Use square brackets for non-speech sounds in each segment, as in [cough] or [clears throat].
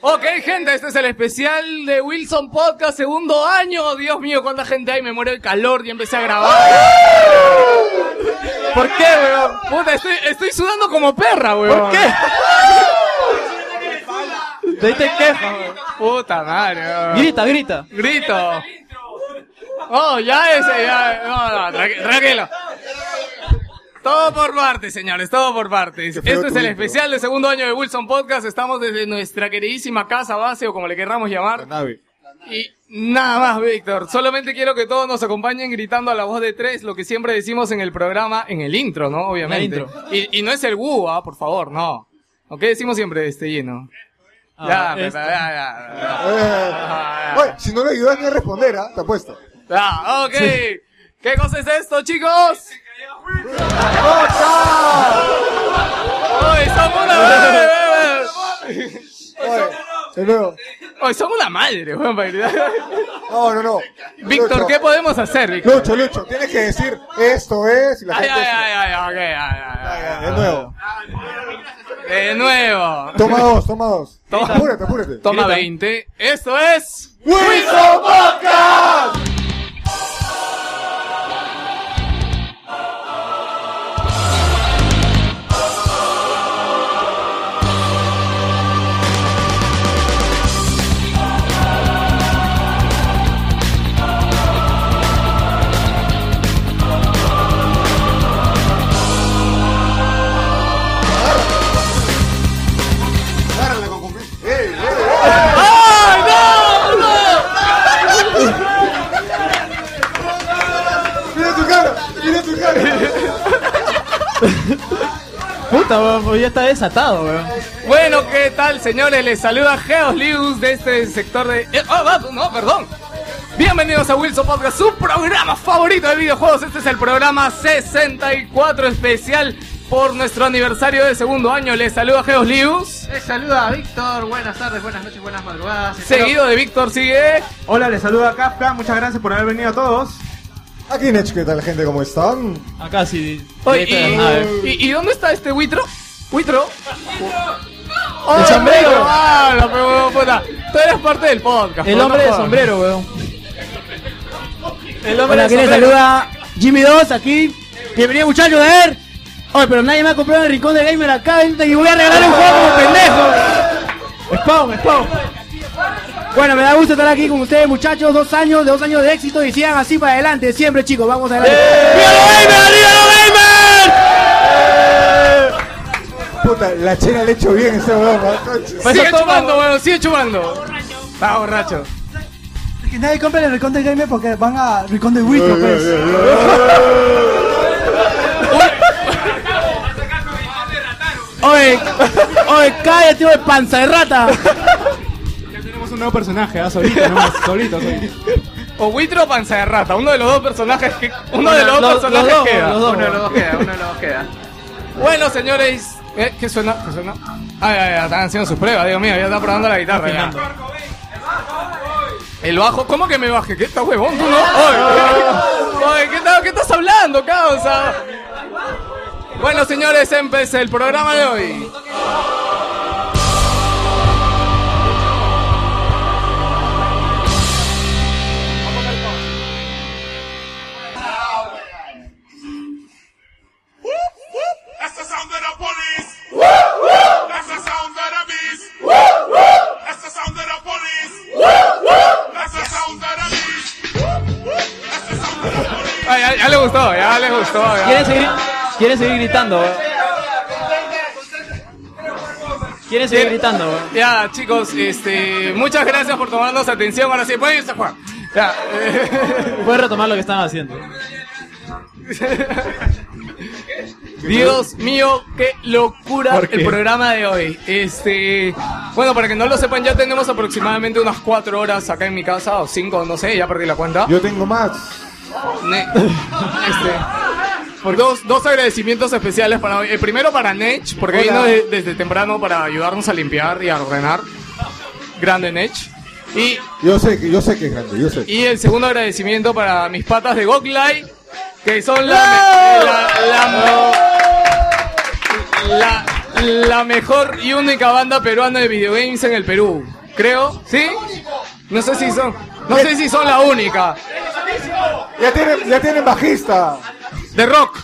Ok, gente, este es el especial de Wilson Podcast, segundo año. Dios mío, cuánta gente hay, me muero de calor y empecé a grabar. ¿Por qué, weón? Puta, estoy, estoy sudando como perra, weón. ¿Por qué? De ahí te quejas, weón. Puta madre, weón. Grita, grita. Grito. Oh, ya ese, ya. No, no, tranqui- tranquilo. Todo por partes, señores, todo por partes. Este es el intro. especial de segundo año de Wilson Podcast. Estamos desde nuestra queridísima casa base o como le querramos llamar. nave. Y nada más, Víctor. Solamente quiero que todos nos acompañen gritando a la voz de tres lo que siempre decimos en el programa, en el intro, ¿no? Obviamente. Intro. Y, y no es el Wu, ¿ah? por favor, no. ¿O qué decimos siempre este lleno? ya, Ah, pues, este. ya, ya, ya. Eh, Ah, oye, si no le ayudas ni a responder, ¿ah? Te apuesto. Ah, ok. ¿Qué cosa es esto, chicos? Hoy somos una Oye, de nuevo. Hoy somos una madre, weón, para. No, no, no. Víctor, Lucho, ¿qué podemos hacer, Víctor? Lucho, Lucho, tienes que decir esto es y la Ay, gente. ay, ay, ay, ok, ay, ay, Ay, ay, ay, de nuevo. De nuevo. Toma dos, toma dos. Toma. Apúrate, apúrate. Toma Grita. 20. Esto es. ¡Wilson Podcast! Puta, weón, pues ya está desatado, weón. Bueno, ¿qué tal, señores? Les saluda Geos Lius de este sector de. oh, ah, no, perdón. Bienvenidos a Wilson Podcast, su programa favorito de videojuegos. Este es el programa 64 especial por nuestro aniversario de segundo año. Les saluda Geos Lius. Les saluda a Víctor, buenas tardes, buenas noches, buenas madrugadas. Seguido de Víctor sigue. Hola, les saluda Kafka, muchas gracias por haber venido a todos. Aquí, Nech, ¿qué tal, gente? ¿Cómo están? Acá sí. Oye, y, y- y dónde está este Huitro? ¿Huitro? El sombrero. ¡Ah, la puta! Tú eres parte del podcast. El no hombre de sombrero, weón. El hombre Hola, de aquí les sombrero. saluda Jimmy 2 aquí. Bienvenido muchachos, a ver. Oye, pero nadie me ha comprado el rincón de gamer acá, vente, y voy a regalar un juego como pendejo. Spawn, spawn. Bueno, me da gusto estar aquí con ustedes, muchachos. Dos años, dos años de éxito y sigan así para adelante, siempre, chicos. Vamos adelante. ¡Viva los gamers! ¡Viva los gamers! Puta, la chela le he hecho bien ese weón, Sigue chupando, weón, sigue chupando. Está borracho. Que nadie compre el Recon de Gamer porque van a Recon de Wii, pues. Oye, oye, cállate, oye, panza de rata. [laughs] Ya un nuevo personaje, ¿ah? solito, nomás, [laughs] solito, solito. O Huitro o Panza de Rata, uno de los dos personajes que. Uno de los dos personajes los dos, queda. los dos. Uno de los dos queda, [laughs] uno de los dos queda. Bueno, señores. ¿eh? ¿Qué suena? ¿Qué suena? Ay, ay, ay, están haciendo sus pruebas, Dios mío, ya está probando la guitarra. ya. El bajo, ¿cómo que me baje? ¿Qué está huevón? ¿Tú no? Oye, oye, ¿qué, tal- ¿qué estás hablando, causa? Bueno, señores, empecé el programa de hoy. Ay, ya, ya le gustó, ya le gustó. ya. ¿Quieren seguir, quieren seguir gritando. Quieren seguir gritando. Ya, chicos, este, muchas gracias por tomarnos atención. Ahora sí, [laughs] pueden irse a jugar. Ya, Puedes retomar lo que estaban haciendo. Dios mío, qué locura el programa de hoy. Este, bueno, para que no lo sepan, ya tenemos aproximadamente unas cuatro horas acá en mi casa, o cinco, no sé, ya perdí la cuenta. Yo tengo más. Ne- este, por dos, dos agradecimientos especiales para hoy. El primero para Nech, porque Hola. vino de- desde temprano para ayudarnos a limpiar y a ordenar. Grande Nech. Y Yo sé que, yo sé que es grande, yo sé. Y el segundo agradecimiento para mis patas de Goglai, que son la, la, la, la, la mejor y única banda peruana de videogames en el Perú. Creo, ¿sí? No sé si son, no sé si son la única. Ya tienen, ya tienen bajista. De rock.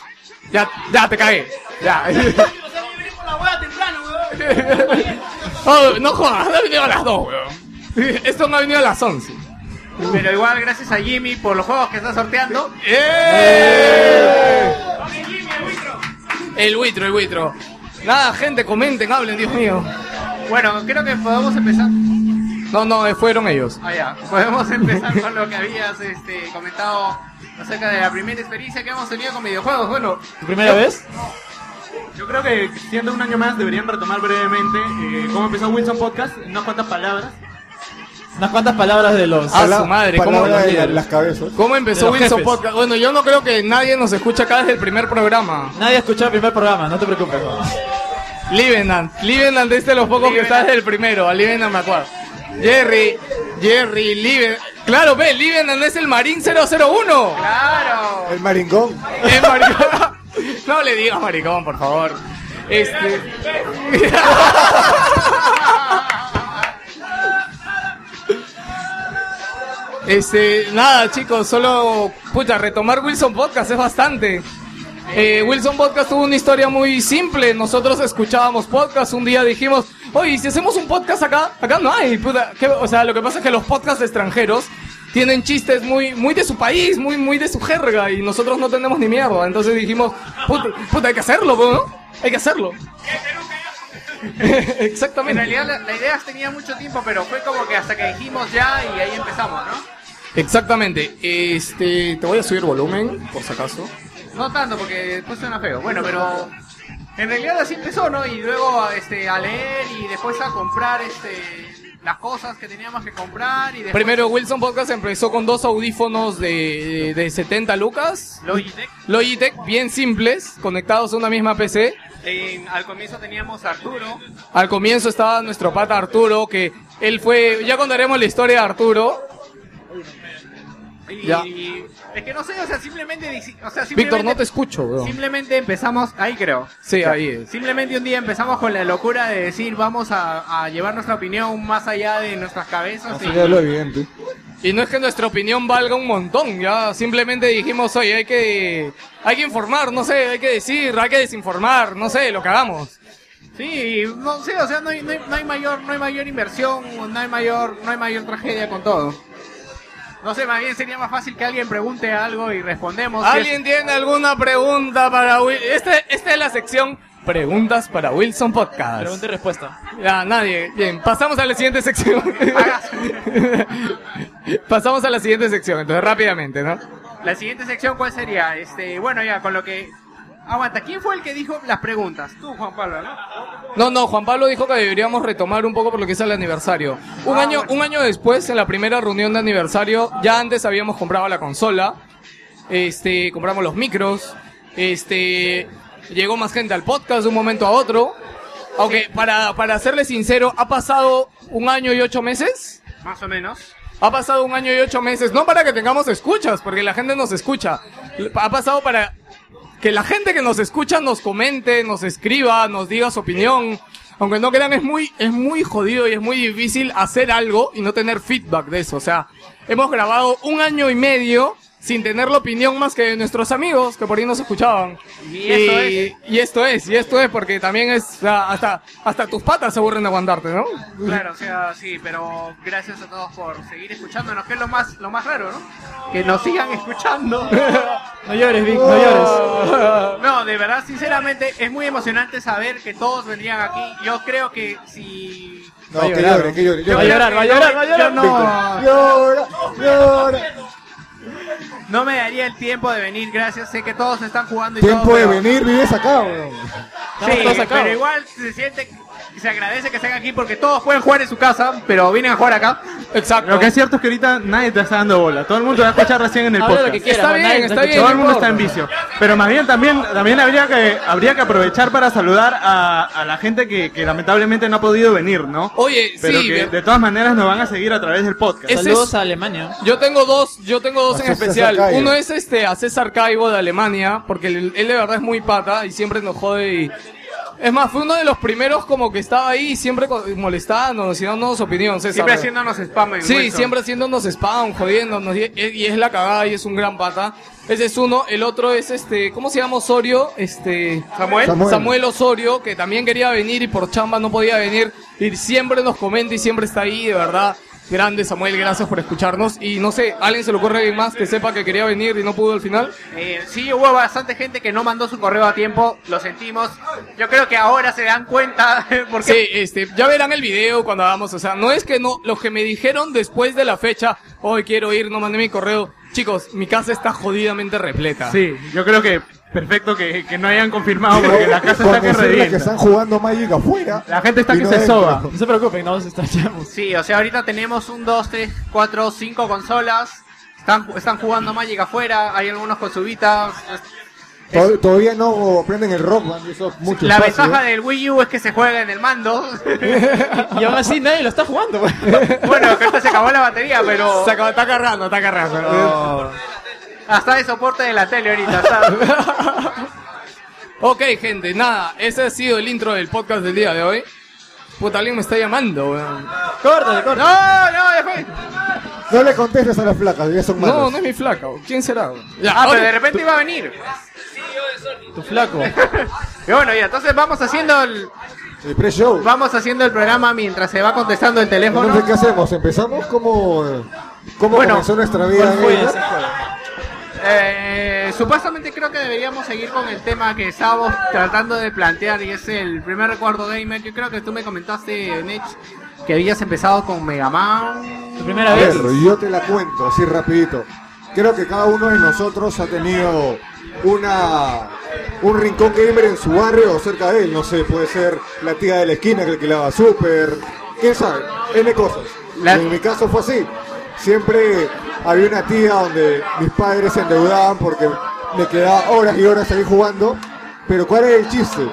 Ya, ya te cagué. Ya. [laughs] Oh, no jodas, ha venido a las 2, weón. Esto no ha venido a las 11. Pero igual, gracias a Jimmy por los juegos que está sorteando. ¡Eh! El buitro, el buitro. Nada, gente, comenten, hablen, Dios mío. Bueno, creo que podemos empezar. No, no, eh, fueron ellos. Ah, ya. Podemos empezar con lo que habías este, comentado acerca de la primera experiencia que hemos tenido con videojuegos. Bueno, ¿Tu primera vez? Yo creo que siendo un año más deberían retomar brevemente eh, cómo empezó Wilson Podcast, unas cuantas palabras. Unas cuantas palabras de los... Ah, su madre, ¿cómo de las cabezas. ¿Cómo empezó Wilson jefes. Podcast? Bueno, yo no creo que nadie nos escucha acá desde el primer programa. Nadie ha escuchado el primer programa, no te preocupes. Livenant, Livenant es de los pocos que está desde el primero, a Livenant me acuerdo. Jerry, Jerry, Livenant. Claro, ve, Livenant es el Marín 001. claro. El maringón. Es maricón. [laughs] No le digas maricón, por favor. Este. [laughs] Este, nada chicos, solo, pucha, retomar Wilson Podcast es bastante. Eh, Wilson Podcast tuvo una historia muy simple. Nosotros escuchábamos podcast. Un día dijimos, oye, si hacemos un podcast acá, acá no hay. puta, ¿qué? O sea, lo que pasa es que los podcasts extranjeros tienen chistes muy, muy de su país, muy, muy de su jerga. Y nosotros no tenemos ni mierda. Entonces dijimos, puta, puta, hay que hacerlo, ¿no? Hay que hacerlo. [laughs] En Exactamente. realidad la, la idea tenía mucho tiempo, pero fue como que hasta que dijimos ya y ahí empezamos, ¿no? Exactamente. Este, te voy a subir volumen, por si acaso. No tanto porque después suena feo. Bueno, pero en realidad así empezó, ¿no? Y luego este, a leer y después a comprar este, las cosas que teníamos que comprar. Y después Primero, Wilson Podcast empezó con dos audífonos de, de 70 lucas. Logitech. Logitech, bien simples, conectados a una misma PC. En- al comienzo teníamos a Arturo. Al comienzo estaba nuestro pata Arturo, que él fue, ya contaremos la historia de Arturo. Y, Ya. y- es que no sé, o sea, simplemente, o sea, Víctor, simplemente, no te escucho, simplemente empezamos, ahí creo. Sí, ahí es. Simplemente un día empezamos con la locura de decir vamos a, a llevar nuestra opinión más allá de nuestras cabezas. Así y- es lo evidente. Y no es que nuestra opinión valga un montón, ya simplemente dijimos, oye, hay que, hay que informar, no sé, hay que decir, hay que desinformar, no sé, lo que hagamos. Sí, no sé, o sea, no hay, no hay, no hay mayor, no hay mayor inversión, no hay mayor, no hay mayor tragedia con todo. No sé, más bien sería más fácil que alguien pregunte algo y respondemos. ¿Alguien tiene alguna pregunta para Wilson? Este, esta es la sección Preguntas para Wilson Podcast. Pregunta y respuesta. Ya, nadie. Bien, pasamos a la siguiente sección. [laughs] pasamos a la siguiente sección, entonces rápidamente, ¿no? La siguiente sección, ¿cuál sería? Este, bueno, ya, con lo que... Aguanta, ¿quién fue el que dijo las preguntas? Tú, Juan Pablo, ¿no? No, no, Juan Pablo dijo que deberíamos retomar un poco por lo que es el aniversario. Un Ah, año, bueno. un año después, en la primera reunión de aniversario, ya antes habíamos comprado la consola, este, compramos los micros, este, llegó más gente al podcast de un momento a otro. Aunque, para, para serle sincero, ha pasado un año y ocho meses. Más o menos. Ha pasado un año y ocho meses, no para que tengamos escuchas, porque la gente nos escucha. Ha pasado para que la gente que nos escucha nos comente, nos escriba, nos diga su opinión. Aunque no crean, es muy, es muy jodido y es muy difícil hacer algo y no tener feedback de eso. O sea, hemos grabado un año y medio sin tener la opinión más que de nuestros amigos que por ahí nos escuchaban. Y esto es. y esto es, y esto es porque también es, o sea, hasta, hasta tus patas se aburren de aguantarte, ¿no? Claro, o sea, sí, pero gracias a todos por seguir escuchándonos, que es lo más, lo más raro, ¿no? Que nos sigan escuchando. [laughs] No llores, Vic, no llores. [laughs] No, de verdad, sinceramente, es muy emocionante saber que todos vendrían aquí. Yo creo que si... No, Va a que llorar, llore, que llore. Va a llorar, va a llorar, va a llorar. No, Llora, llora. No me daría el tiempo de venir, gracias. Sé que todos están jugando y todo. Tiempo de pero- venir, vives acá, weón. Estamos Sí, todos acá. pero igual se siente se agradece que estén aquí porque todos pueden jugar en su casa, pero vienen a jugar acá. Exacto. Lo que es cierto es que ahorita nadie te está dando bola. Todo el mundo te va a escuchar recién en el Habla lo podcast. que quieras, Está man, bien, nadie- está bien. Todo el mundo está en vicio. Pero más bien también, también habría que habría que aprovechar para saludar a, a la gente que, que lamentablemente no ha podido venir, ¿no? Oye, Pero sí, que de todas maneras nos van a seguir a través del podcast. Ese Saludos es- a Alemania. Yo tengo dos, yo tengo dos A en César especial. Caibo. Uno es este a César Caibo de Alemania, porque él, él de verdad es muy pata y siempre nos jode y Es más, fue uno de los primeros como que estaba ahí siempre molestándonos y dándonos opinión. César. Siempre haciéndonos spam en Sí, Wilson. siempre haciéndonos spam, jodiéndonos. Y, y es la cagada y es un gran pata. Ese es uno. El otro es este, ¿cómo se llama Osorio? Este. Samuel. Samuel. Samuel Osorio, que también quería venir y por chamba no podía venir. Y siempre nos comenta y siempre está ahí, de verdad. Grande Samuel, gracias por escucharnos. Y no sé, ¿a alguien se le ocurre alguien más que sepa que quería venir y no pudo al final? Eh, sí, hubo bastante gente que no mandó su correo a tiempo, lo sentimos. Yo creo que ahora se dan cuenta, [laughs] porque Sí, este, ya verán el video cuando hagamos, o sea, no es que no, los que me dijeron después de la fecha, hoy quiero ir, no mandé mi correo. Chicos, mi casa está jodidamente repleta. Sí, yo creo que perfecto que, que no hayan confirmado porque la casa está que decirle que revienta. están jugando Magic afuera. La gente está y que no se dentro. soba. No se preocupen, no nos extrañamos. sí, o sea, ahorita tenemos un, dos, tres, cuatro, cinco consolas. Están, están jugando Magic afuera, hay algunos con su Vita. Tod- Todavía no prenden el rock band eso es mucho La espacio, ventaja ¿eh? del Wii U es que se juega en el mando. [laughs] Y aún así nadie lo está jugando, pues. bueno, que se acabó la batería, pero Se acaba- está cargando, está cargando. Hasta de soporte de la tele ahorita. ¿sabes? [laughs] Ok, gente, nada, ese ha sido el intro del podcast del día de hoy. Puta, alguien me está llamando, weón. Córtale, córtale. No, no, después. No le contestes a las flacas, ya son No, malas. no es mi flaca, ¿quién será? weón? Ya, Ah, pero de repente iba a venir. Tu flaco. [laughs] Y bueno, ya, entonces vamos haciendo el, El pre-show. vamos haciendo el programa mientras se va contestando el teléfono. Entonces, ¿qué hacemos? ¿Empezamos? ¿Cómo, cómo Bueno, comenzó nuestra vida? ¿Cuál fue gamer? ese juego? Eh, supuestamente creo que deberíamos seguir con el tema que estábamos tratando de plantear y es el primer recuerdo gamer. Yo creo que tú me comentaste, Nech, que habías empezado con Mega Man. Tu primera A vez. ver, yo te la cuento así rapidito. Creo que cada uno de nosotros ha tenido una un rincón gamer en su barrio o cerca de él. No sé, puede ser la tía de la esquina que alquilaba super, quién sabe, N cosas. La- En mi caso fue así. Siempre había una tía donde mis padres se endeudaban porque me quedaba horas y horas ahí jugando. Pero ¿cuál es el chiste?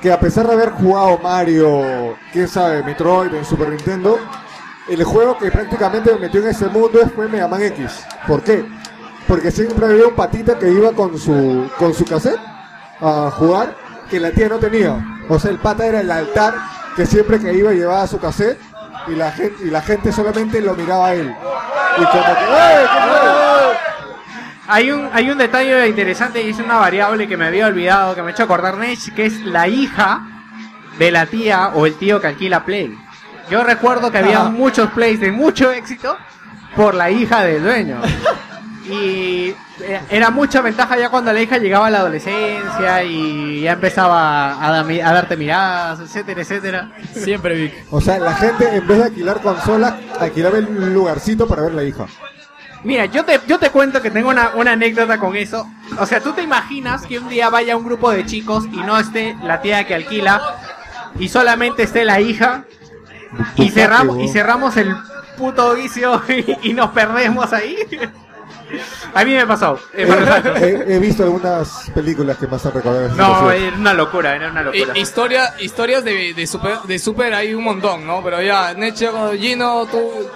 Que a pesar de haber jugado Mario, quién sabe, Metroid en Super Nintendo, el juego que prácticamente me metió en ese mundo fue Mega Man X. ¿Por qué? Porque siempre había un patita que iba con su, con su cassette a jugar que la tía no tenía. O sea, el pata era el altar que siempre que iba llevaba su cassette y la gente, y la gente solamente lo miraba a él. Y como que, ¡eh! ¿qué fue?". Hay un, hay un detalle interesante y es una variable que me había olvidado, que me ha hecho acordar Nech, que es la hija de la tía o el tío que alquila Play. Yo recuerdo que había muchos plays de mucho éxito por la hija del dueño. [laughs] Y eh, era mucha ventaja ya cuando la hija llegaba a la adolescencia y ya empezaba a, dami- a darte miradas, etcétera, etcétera. Siempre, Vic. O sea, la gente en vez de alquilar consolas, alquilaba el lugarcito para ver la hija. Mira, yo te, yo te cuento que tengo una, una anécdota con eso. O sea, tú te imaginas que un día vaya un grupo de chicos y no esté la tía que alquila y solamente esté la hija y cerramos, y cerramos el puto vicio y, [laughs] y nos perdemos ahí. A mí me pasó. eh, para nosotros. he, he visto algunas películas que me hacen recordar esa No, era una locura, era una locura. Historia, historias de, de, super, de Super hay un montón, ¿no? Pero ya, Necho, Gino, tú...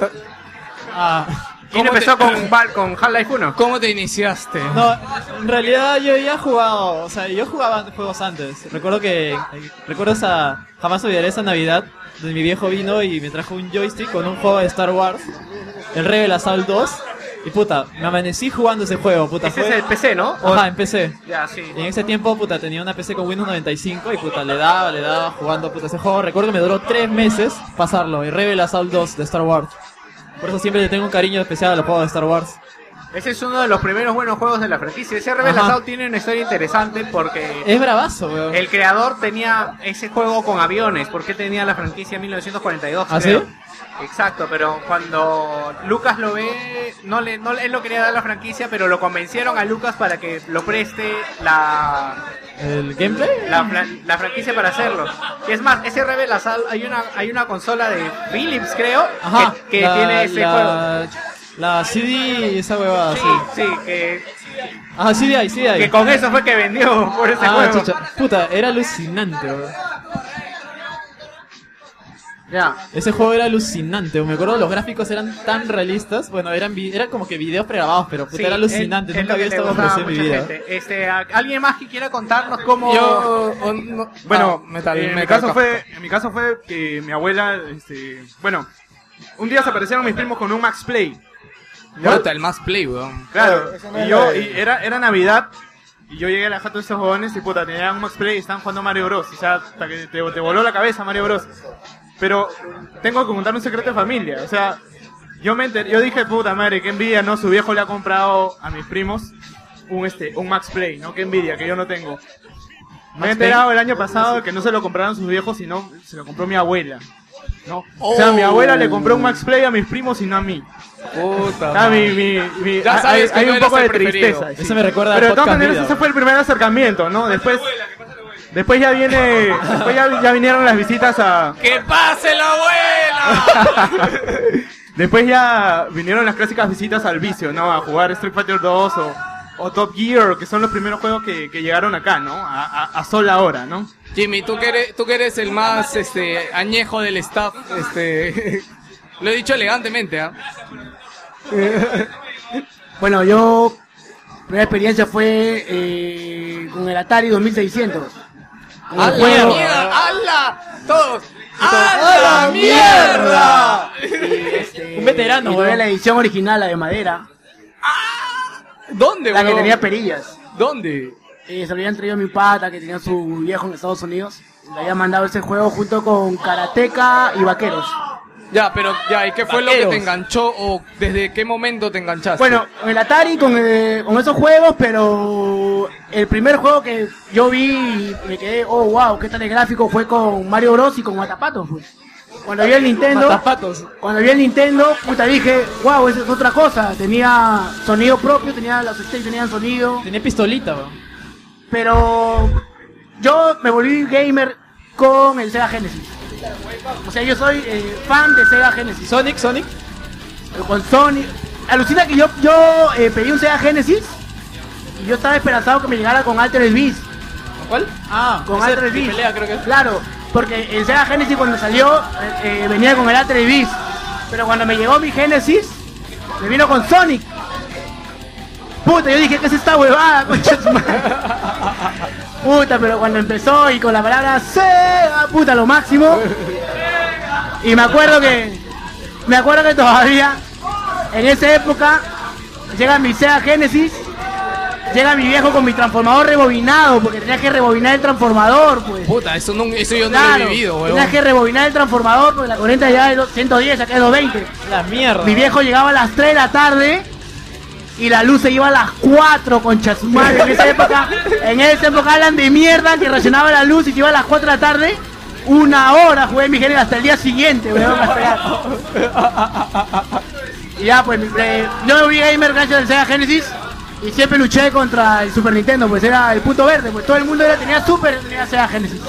Ah. ¿Quién ¿cómo empezó te- con, con Half-Life 1? ¿Cómo te iniciaste? No, en realidad yo ya he jugado, o sea, yo jugaba juegos antes. Recuerdo que, recuerdo esa, jamás olvidaré esa Navidad, donde mi viejo vino y me trajo un joystick con un juego de Star Wars, el Rebel Assault 2, y puta, me amanecí jugando ese juego, puta, Ese fue... es el PC, ¿no? Ajá, en PC. Ya, sí. Y en ese tiempo, puta, tenía una PC con Windows 95 y puta, le daba, le daba jugando, puta, ese juego. Recuerdo que me duró tres meses pasarlo, el Rebel Assault 2 de Star Wars. Por eso siempre le tengo un cariño especial a los juegos de Star Wars. Ese es uno de los primeros buenos juegos de la franquicia. Ese Rebel Ajá. Assault tiene una historia interesante porque... Es bravazo, weón. El creador tenía ese juego con aviones, porque tenía la franquicia en 1942. ¿Ah, creo. sí? Exacto, pero cuando Lucas lo ve, no le, no, él no quería dar la franquicia, pero lo convencieron a Lucas para que lo preste la, ¿El gameplay? la, la franquicia para hacerlo. Y es más, ese Rebel Assault, hay una, hay una consola de Philips, creo, Ajá. que, que la- tiene ese juego. La, CD y esa huevada, Sí, sí. sí, que, Ah, sí de ahí. que con eso fue que vendió por ese Ah, juego. chucha. Puta, era alucinante, weón. Ya. Ese juego era alucinante, me acuerdo los gráficos eran tan realistas, bueno, eran vi- eran como que videos pregrabados, pero puta, Sí, era alucinante, es- es nunca lo que había le estado gustaba a en mi mucha vida. gente. Este, ¿a- ¿Alguien más que quiera contarnos cómo... Yo. o no- Bueno, ah, metal, en, mi metal caso Kafka. fue, en mi caso fue que mi abuela, este, bueno, un día se aparecieron mis primos con un Max Play. ¿Ya? Puta, el más play, weón. Claro, y yo, y era, era Navidad, y yo llegué a la jato de estos jóvenes y puta, tenían un Max Play y estaban jugando Mario Bros. O sea, hasta que te, te voló la cabeza Mario Bros. Pero tengo que contar un secreto de familia, o sea, yo me enter- yo dije, puta madre, qué envidia, ¿no? Su viejo le ha comprado a mis primos un este, un Max Play, ¿no? Qué envidia, que yo no tengo. Me he enterado el año pasado que no se lo compraron sus viejos, sino se lo compró mi abuela. ¿No? O sea, mi abuela le compró un Max Play a mis primos y no a mí. Puta. Ah, mi, madre. mi, mi- Ya hay- sabes que hay no un eres poco el de preferido. tristeza. Eso me recuerda Pero de todas podcast maneras Vida, ese fue el primer acercamiento, ¿no? Después, después ya viene, después ya, ya vinieron las visitas a, ¡Que pase la abuela! [laughs] después ya vinieron las clásicas visitas al vicio, ¿no? A jugar Street Fighter 2 o, o Top Gear, que son los primeros juegos que, que llegaron acá, ¿no? A, a, a sola hora, ¿no? Jimmy, tú que eres, tú que eres el más este añejo del staff, este [laughs] lo he dicho elegantemente, ¿ah? [laughs] Bueno, yo. Primera experiencia fue eh, con el Atari 2600. Con ¡A el la juego- mierda! ¡Hala! Todos. ¡A la mierda! este, [laughs] Un veterano, y la edición original, la de madera. ¿Dónde, La que tenía perillas. ¿Dónde? Eh, se lo habían traído a mi pata que tenía su viejo en Estados Unidos. Le había mandado ese juego junto con Karateka y Vaqueros. Ya, pero ya, ¿y qué fue lo que te enganchó o desde qué momento te enganchaste? Bueno, con el Atari, con, eh, con esos juegos, pero el primer juego que yo vi y me quedé, oh wow, qué tal de gráfico, fue con Mario Bros. y con Matapatos. Pues. Cuando vi el Nintendo, cuando vi el Nintendo, puta dije, wow, esa es otra cosa. Tenía sonido propio, tenía los sticks tenían sonido, Tenía pistolita, weón. pero yo me volví gamer con el Sega Genesis. O sea, yo soy eh, fan de Sega Genesis. Sonic, Sonic. con Sony. Alucina que yo, yo eh, pedí un Sega Genesis y yo estaba esperanzado que me llegara con Altered Beast. ¿Cuál? Ah, Con Altered Beast. pelea, creo que es. Claro, porque el Sega Genesis cuando salió eh, eh, venía con el Beast. Pero cuando me llegó mi Genesis, me vino con Sonic. Puta, yo dije, ¿qué es esta huevada, [laughs] concha de su madre? Puta, pero cuando empezó y con la palabra Sega, puta, lo máximo. Y me acuerdo que, me acuerdo que todavía, en esa época, llega mi Sega Genesis, llega mi viejo con mi transformador rebobinado, porque tenía que rebobinar el transformador, pues. Puta, eso, no, eso yo no Claro, lo he vivido, weón. tenías que rebobinar el transformador, porque la corriente ya es 110, acá es 220. La mierda. Mi viejo llegaba a las 3 de la tarde y la luz se iba a las 4 con madre. En esa época, en esa época hablan de mierda que racionaba la luz y se iba a las 4 de la tarde. Una hora jugué mi género hasta el día siguiente, weón. [laughs] Y ya, pues, eh, yo me vi gamer gracias al Sega Genesis y siempre luché contra el Super Nintendo, pues era el punto verde, pues todo el mundo era, tenía Super y tenía Sega Genesis.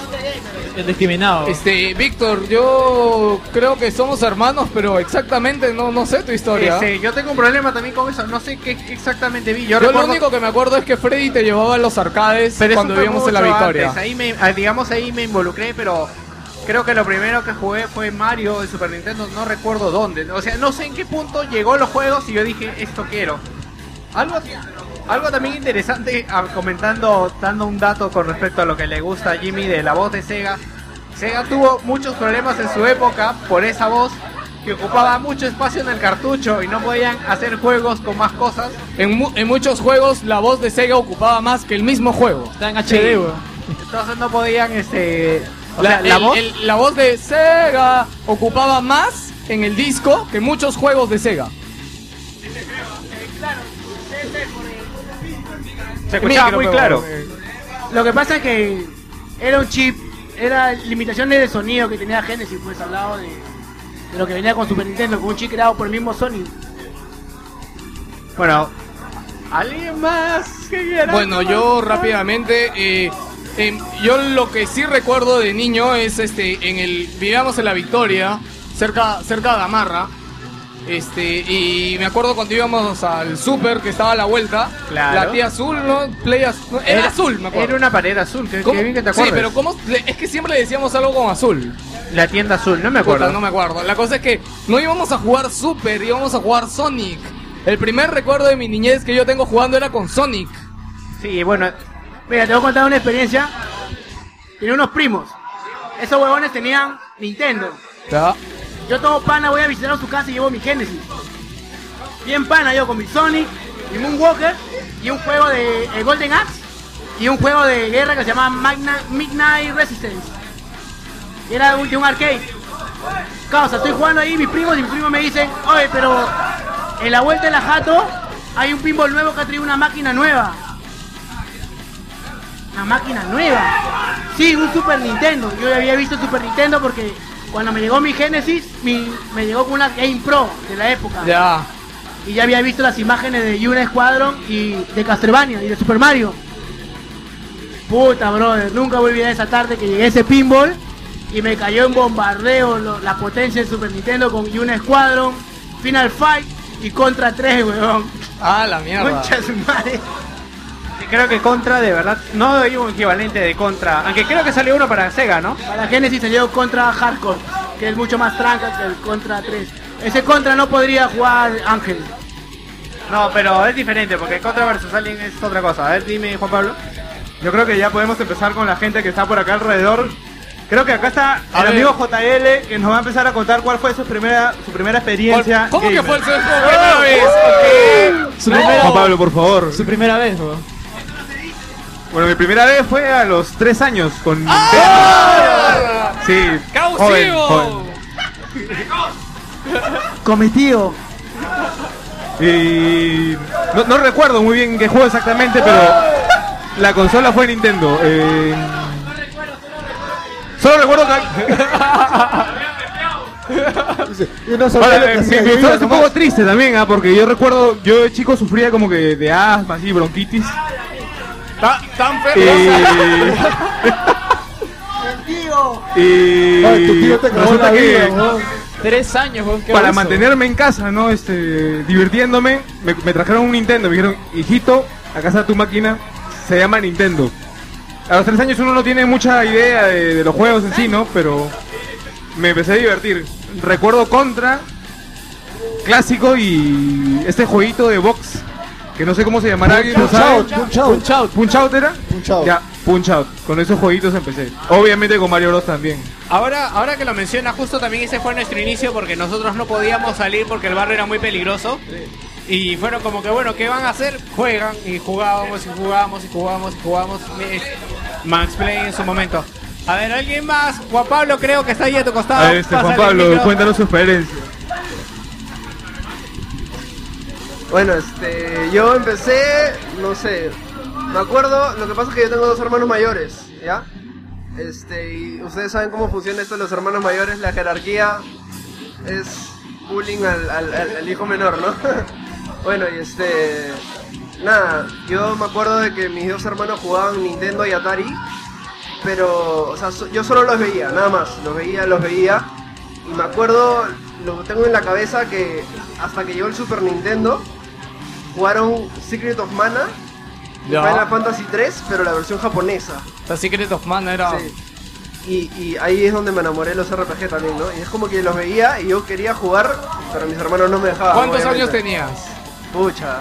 El discriminado. Este, Víctor, yo creo que somos hermanos, pero exactamente no, no sé tu historia. Este, yo tengo un problema también con eso. No sé qué, exactamente vi. Yo, yo lo único que me acuerdo es que Freddy te llevaba a los arcades Pero cuando vivíamos en la Victoria. antes. Ahí me, ah, digamos ahí me involucré, pero creo que lo primero que jugué fue Mario de Super Nintendo. No recuerdo dónde. O sea, no sé en qué punto llegó los juegos y yo dije esto quiero. Algo, algo también interesante ah, comentando, dando un dato con respecto a lo que le gusta a Jimmy de la voz de Sega. Sega tuvo muchos problemas en su época por esa voz que ocupaba mucho espacio en el cartucho y no podían hacer juegos con más cosas. En, mu- en muchos juegos la voz de Sega ocupaba más que el mismo juego. Está en HD, Sí. Entonces no podían, este... O La, sea, la el- voz... el- la voz de Sega ocupaba más en el disco que muchos juegos de Sega. Se escuchaba muy pero, claro. eh, Lo que pasa es que era un chip, era limitaciones de sonido que tenía Genesis, pues al lado de, de lo que venía con Super Nintendo, con un chip creado por el mismo Sony. Bueno, ¿alguien más que quiera? Bueno, yo rápidamente, eh, em, yo lo que sí recuerdo de niño es este, en el, vivíamos en la Victoria, cerca, cerca de Gamarra, Este, y me acuerdo cuando íbamos al super que estaba a la vuelta, Claro. la tía azul, ¿no? Play az- no, era, azul, me acuerdo. Era una pared azul, que, ¿Cómo? que bien que te sí, pero ¿cómo? le- Es que siempre le decíamos algo con azul. La tienda azul, no me acuerdo. Puta, no me acuerdo. La cosa es que no íbamos a jugar Super, íbamos a jugar Sonic. El primer recuerdo de mi niñez que yo tengo jugando era con Sonic. Sí, bueno, Mira, te voy a contar una experiencia. Tenía unos primos. Esos huevones tenían Nintendo. Yo todo pana voy a visitar a su casa y llevo mi Genesis. Bien pana yo con mi Sonic, mi Moonwalker y un juego de eh, Golden Axe y un juego de guerra que se llama Magna, Midnight Resistance. Era de un, de un arcade. Causa, estoy jugando ahí mis primos y mis primos me dicen, oye, pero en la vuelta de la jato hay un pinball nuevo que ha traído una máquina nueva. Una máquina nueva. Sí, un Super Nintendo. Yo había visto Super Nintendo porque cuando me llegó mi Genesis, mi- me llegó con una Game Pro de la época. Ya. Y ya había visto las imágenes de Yuna Squadron y de Castlevania y de Super Mario. Puta, brother, nunca voy a olvidar esa tarde que llegué a ese pinball y me cayó en bombardeo lo- la potencia del Super Nintendo con Yuna Squadron, Final Fight y Contra 3, weón. Ah, la mierda. Concha de su madre. sí, creo que Contra de verdad, no hay un equivalente de Contra, aunque creo que salió uno para Sega, ¿no? Para Genesis salió Contra Hardcore, que es mucho más tranca que el Contra 3. Ese Contra no podría jugar Ángel. No, pero es diferente, porque Contra versus Alien es otra cosa. A ver, dime, Juan Pablo. Yo creo que ya podemos empezar con la gente que está por acá alrededor. Creo que acá está A el ver. amigo JL que nos va a empezar a contar cuál fue su primera su primera experiencia. ¿Cómo que fue el su primera vez? Ok. Su No. primera, Juan Pablo, por favor. su primera vez, weón. Bueno, mi primera vez fue a los tres años con ¡Ah! Nintendo. Sí, ¡Causivo! joven, joven. Cometido. Y no, no recuerdo muy bien qué juego exactamente, pero la consola fue Nintendo. Eh, Solo recuerdo que Y no que eh, mi- mi yo, historia es un poco triste también, ¿ah? porque yo recuerdo, yo de chico sufría como que de asma, así, bronquitis. Ta- Tan Y, feo. y Ay, tu tío te la vida, que. Tres años, para mantenerme en casa, ¿no? Este, divirtiéndome, me, me trajeron un Nintendo, me dijeron, hijito, acá está tu máquina, se llama Nintendo. A los tres años uno no tiene mucha idea de, de los juegos en sí, ¿no? Pero me empecé a divertir. Recuerdo Contra, clásico y este jueguito de box, que no sé cómo se llamará, ¿alguien Punch sabe? out, punch out, Punch Out. ¿Punch Out era? punch out. Ya, Punch Out. Con esos jueguitos empecé. Obviamente con Mario Bros también. Ahora, ahora que lo menciona, justo también ese fue nuestro inicio porque nosotros no podíamos salir porque el barrio era muy peligroso. Y fueron como que, bueno, ¿qué van a hacer? Juegan y jugábamos y jugábamos y jugábamos y jugábamos. Max Play en su momento. A ver, ¿alguien más? Juan Pablo creo que está ahí a tu costado. A ver, este, Juan Pablo, cuéntanos su experiencia. Bueno, este, yo empecé, no sé, me acuerdo, lo que pasa es que yo tengo dos hermanos mayores, ¿ya? Este, y ustedes saben cómo funciona esto de los hermanos mayores, la jerarquía es bullying al, al- hijo menor, ¿no? [laughs] bueno, y este, nada, yo me acuerdo de que mis dos hermanos jugaban Nintendo y Atari, pero, o sea, yo solo los veía, nada más, los veía, los veía, y me acuerdo, lo tengo en la cabeza que hasta que llegó el Super Nintendo, jugaron Secret of Mana y Ya. Final Fantasy 3, pero la versión japonesa. The Secret of Mana era. Sí. Y, y ahí es donde me enamoré de los RPG también, ¿no? Y es como que los veía y yo quería jugar, pero mis hermanos no me dejaban. ¿Cuántos obviamente. años tenías? Pucha.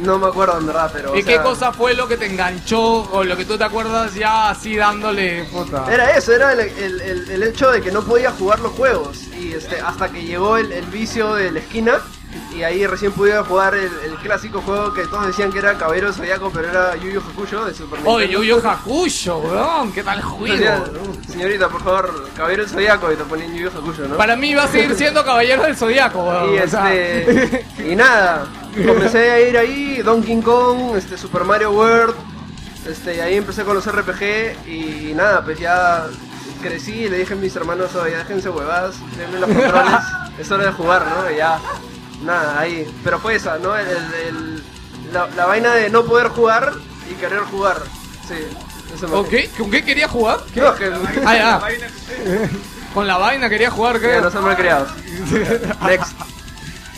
No me acuerdo en verdad, pero. ¿Y o qué cosa fue lo que te enganchó o lo que tú te acuerdas ya así dándole puta? Era eso, era el, el- el- el hecho de que no podía jugar los juegos. Y este, hasta que llegó el vicio de la esquina. Y ahí recién pude jugar el, el clásico juego que todos decían que era Caballero Zodiaco, pero era Yu Yu Hakusho de Super Nintendo. Oye, Yu Yu Hakusho, weón, ¿qué tal juego? "Uh, Señorita, por favor, Caballero del Zodiaco y te ponían Yu Yu Hakusho, ¿no? Para mí va a seguir [laughs] siendo Caballero del Zodiaco, weón. Y este y nada, comencé a ir ahí, Donkey Kong, este Super Mario World, este y ahí empecé con los RPG y nada, pues ya crecí y le dije a mis hermanos, oye, déjense huevadas, denme los controles, [laughs] es hora de jugar, ¿no? Y ya, nada, ahí. Pero fue esa, ¿no? El, el- el- la, la vaina de no poder jugar y querer jugar. Sí, eso me ¿Con qué? ¿Con qué quería jugar? No, que- Ah. [laughs] [laughs] Con la vaina quería jugar, creo. no son malcriados. [laughs] Next.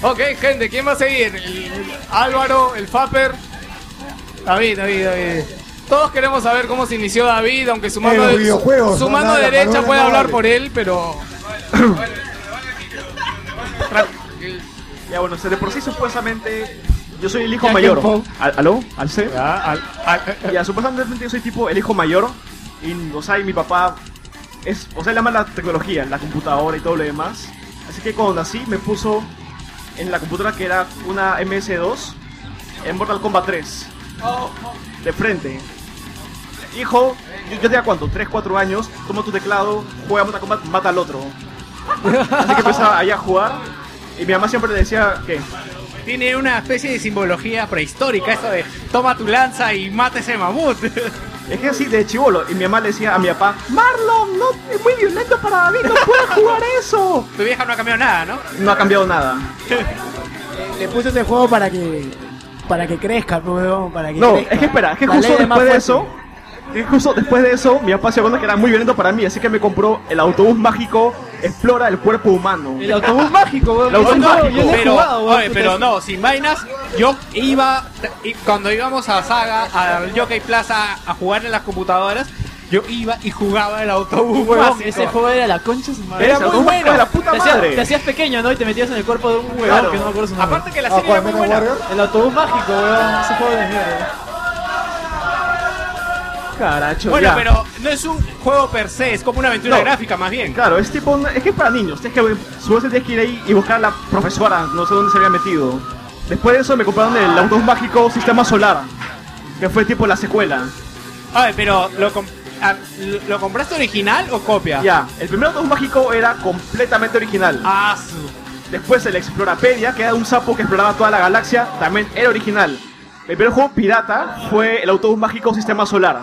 Ok, gente, ¿quién va a seguir? El- Álvaro, el Faper. David, David, David. Todos queremos saber cómo se inició David, aunque su mano, de- su no mano derecha puede no hablar por él, pero [clears throat] Ya bueno, de por sí supuestamente yo soy el hijo mayor. ¿Al- ¿Aló? ¿Al C? Ya, al- al- Ya, supuestamente yo soy tipo el hijo mayor. Y, o sea, y mi papá es, o sea, él ama la tecnología, la computadora y todo lo demás. Así que cuando nací me puso en la computadora que era una MS2 en Mortal Kombat 3. De frente. Hijo, yo, yo tenía cuánto, 3, 4 años, toma tu teclado, juega Mortal Kombat, mata al otro. Así que empezaba allá a jugar. Y mi mamá siempre le decía que Tiene una especie de simbología prehistórica, eso de toma tu lanza y mata ese mamut. [laughs] Es que así de chivolo. Y mi mamá le decía a mi papá, Marlon, no, es muy violento para David, no puedes jugar eso. [laughs] Tu vieja no ha cambiado nada, ¿no? No ha cambiado nada. [laughs] Le puse este juego para que para que crezca, pues, weón, para que No, crezca. es que espera, es que justo después de fuerte. eso, que justo después de eso, mi papá se cuenta que era muy violento para mí, así que me compró el autobús mágico Explora el cuerpo humano. El autobús mágico, weón. El autobús no- mágico. yo pero, jugado, weón, oye, puta, pero no, sin vainas, yo iba, y cuando íbamos a Saga, al Jockey Plaza, a jugar en las computadoras, yo iba y jugaba el autobús Weón, mágico. ese juego era la concha de su madre. Era muy bueno. de la puta te, hacías, madre. te hacías pequeño, ¿no? Y te metías en el cuerpo de un huevón Claro. que no me acuerdo su nombre. Aparte que la Ah, serie era ¿cuál? muy ¿Metal buena. Warrior? El autobús mágico, weón. Ese juego de mierda. Caracho, Bueno, ya. pero no es un juego per se, es como una aventura No. gráfica más bien. Claro, es tipo, es que es para niños. Tienes que, supuestamente tienes que ir ahí y buscar a la profesora, no sé dónde se había metido. Después de eso me compraron el autobús mágico Sistema Solar, que fue tipo la secuela. A ver, pero ¿lo, ah, ¿lo- ¿lo compraste original o copia? Ya, el primer autobús mágico era completamente original. Ah, su- Después el Explorapedia, que era un sapo que exploraba toda la galaxia, también era original. El primer juego pirata fue el autobús mágico Sistema Solar.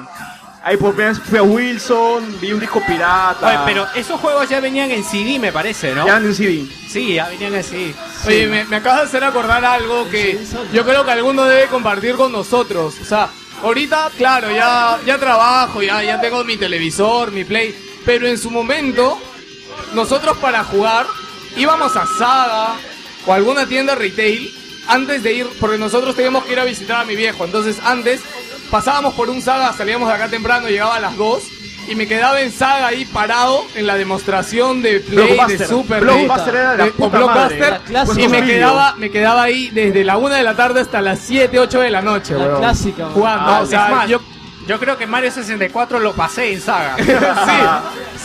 Ahí por primera vez fui a Wilson, vi un disco pirata. Oye, pero esos juegos ya venían en CD, me parece, ¿no? Ya en CD. Sí, ya venían en CD. Oye, me, me acabas de hacer acordar algo que yo creo que alguno debe compartir con nosotros. O sea, ahorita, claro, ya, ya trabajo, ya, ya tengo mi televisor, mi play. Pero en su momento, nosotros para jugar íbamos a Saga o alguna tienda retail antes de ir, porque nosotros teníamos que ir a visitar a mi viejo. Entonces, antes pasábamos por un Saga, salíamos de acá temprano, llegaba a las 2 y me quedaba en Saga ahí parado en la demostración de Play, de. Super, Blockbuster era de la de- o puta Blockbuster, madre. La clásica. y me quedaba, me quedaba ahí desde la 1 de la tarde hasta las 7, 8 de la noche, La weón. clásica, weón. Jugando, Ah, o sea, es más, yo... Yo creo que Mario 64 lo pasé en Saga. [laughs] sí,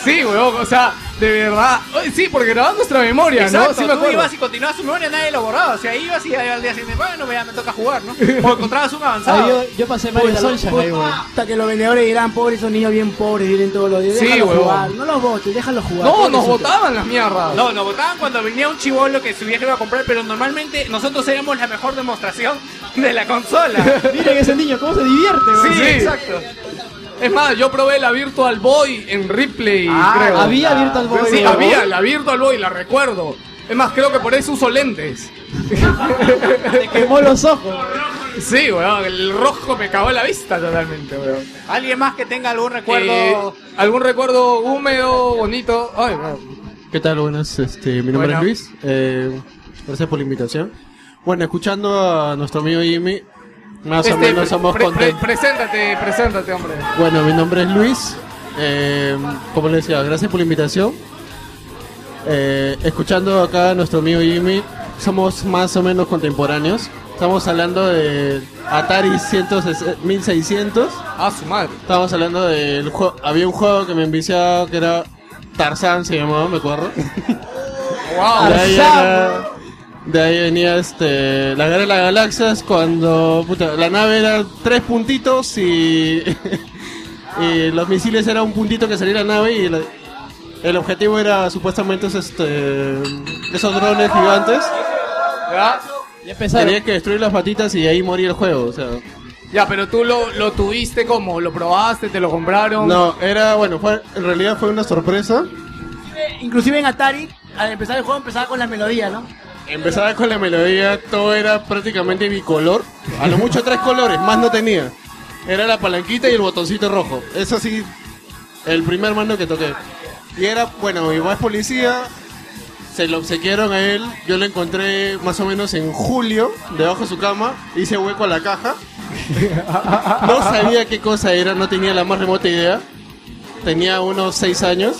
sí, weón, o sea, de verdad. Oye, sí, porque grababa nuestra memoria, Exacto, ¿no? Sí me tú acuerdo. ibas y continuabas tu memoria, nadie lo borraba. O sea, ibas y al día siguiente, bueno, ya me toca jugar, ¿no? [laughs] O encontrabas un avanzado. Ah, yo, yo pasé Mario Puta, Sunshine ahí. Hasta que los vendedores dirán, pobres, esos niños bien pobres, vienen todos los días. Sí, jugar, no los votes, déjalos jugar. No, nos botaban las mierdas. No, nos votaban cuando venía un chivolo que su vieja iba a comprar, pero normalmente nosotros éramos la mejor demostración de la consola. [laughs] Miren ese niño, cómo se divierte, weón. Sí, exacto. Es más, yo probé la Virtual Boy en Ripley, Ah, creo. había Virtual Boy. Sí, había la Virtual Boy, la recuerdo. Es más, creo que por eso uso lentes. Te quemó los ojos. Sí, weón, el rojo me cagó la vista totalmente, weón. ¿Alguien más que tenga algún recuerdo? Eh, ¿Algún recuerdo húmedo, bonito? Ay, weón. ¿Qué tal? Buenas, este, mi nombre Bueno. es Luis. Eh, gracias por la invitación. Bueno, escuchando a nuestro amigo Jimmy, más o Este, menos pre- somos pre- pre- preséntate, preséntate, hombre. Bueno, mi nombre es Luis. Eh, como le decía, gracias por la invitación. Eh, escuchando acá a nuestro amigo Jimmy, somos más o menos contemporáneos. Estamos hablando de Atari 160 1600. Ah, su madre. Estamos hablando del juego. Había un juego que me enviciaba que era Tarzan, se llamaba, me acuerdo. [laughs] Wow. Era- de ahí venía este la guerra de las galaxias cuando puta, la nave era tres puntitos y, [laughs] y los misiles era un puntito que salía la nave y la- el objetivo era supuestamente es, este esos drones gigantes. ¿Ya? Ya empezaron. Tenía que destruir las patitas y ahí moría el juego, o sea. Ya, pero tú lo, lo tuviste como, lo probaste, te lo compraron. No, era bueno, fue en realidad fue una sorpresa. Inclusive en Atari, al empezar el juego empezaba con las melodías, ¿no? Empezaba con la melodía, todo era prácticamente bicolor. A lo mucho tres colores, más no tenía. Era la palanquita y el botoncito rojo. Eso sí, el primer mando que toqué. Y era, bueno, igual es policía. se lo obsequiaron a él. Yo lo encontré más o menos en julio, debajo de su cama. Hice hueco a la caja. No sabía qué cosa era, no tenía la más remota idea. Tenía unos 6 años.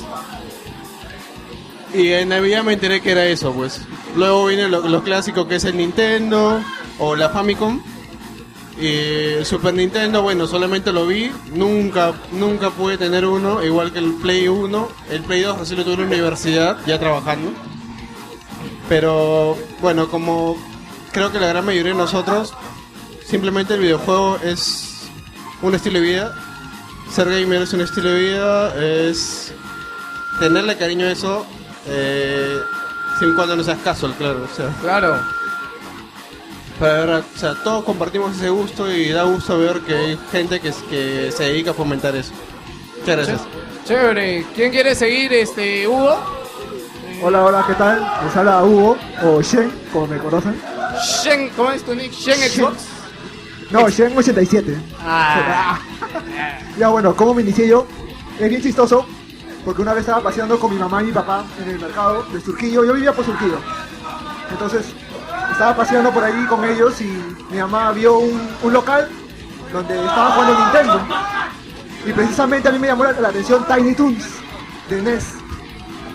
Y en Navidad me enteré que era eso, pues. Luego vienen lo- los clásicos que es el Nintendo o la Famicom. Y Super Nintendo, bueno, solamente lo vi. Nunca, nunca pude tener uno, igual que el Play 1. El Play 2 así lo tuve en la universidad, ya trabajando. Pero, bueno, como creo que la gran mayoría de nosotros, simplemente el videojuego es un estilo de vida. Ser gamer es un estilo de vida, es tenerle cariño a eso, eh, siempre y cuando no seas casual, claro. O sea, Claro. pero de verdad, o sea, todos compartimos ese gusto y da gusto ver que hay gente que, que se dedica a fomentar eso. Muchas gracias. Chévere. ¿Quién quiere seguir, este, Hugo? Hola, hola, ¿qué tal? Les habla Hugo, o Shen, como me conocen. Shen, ¿cómo es tu nick? Shen Xbox. No, Shen87. Ah. [laughs] Ya bueno, ¿cómo me inicié yo? Es bien chistoso, porque una vez estaba paseando con mi mamá y mi papá en el mercado de Surquillo. Yo vivía por Surquillo. Entonces, estaba paseando por ahí con ellos y mi mamá vio un, un local donde estaban jugando Nintendo. Y precisamente a mí me llamó la, la atención Tiny Toons de NES.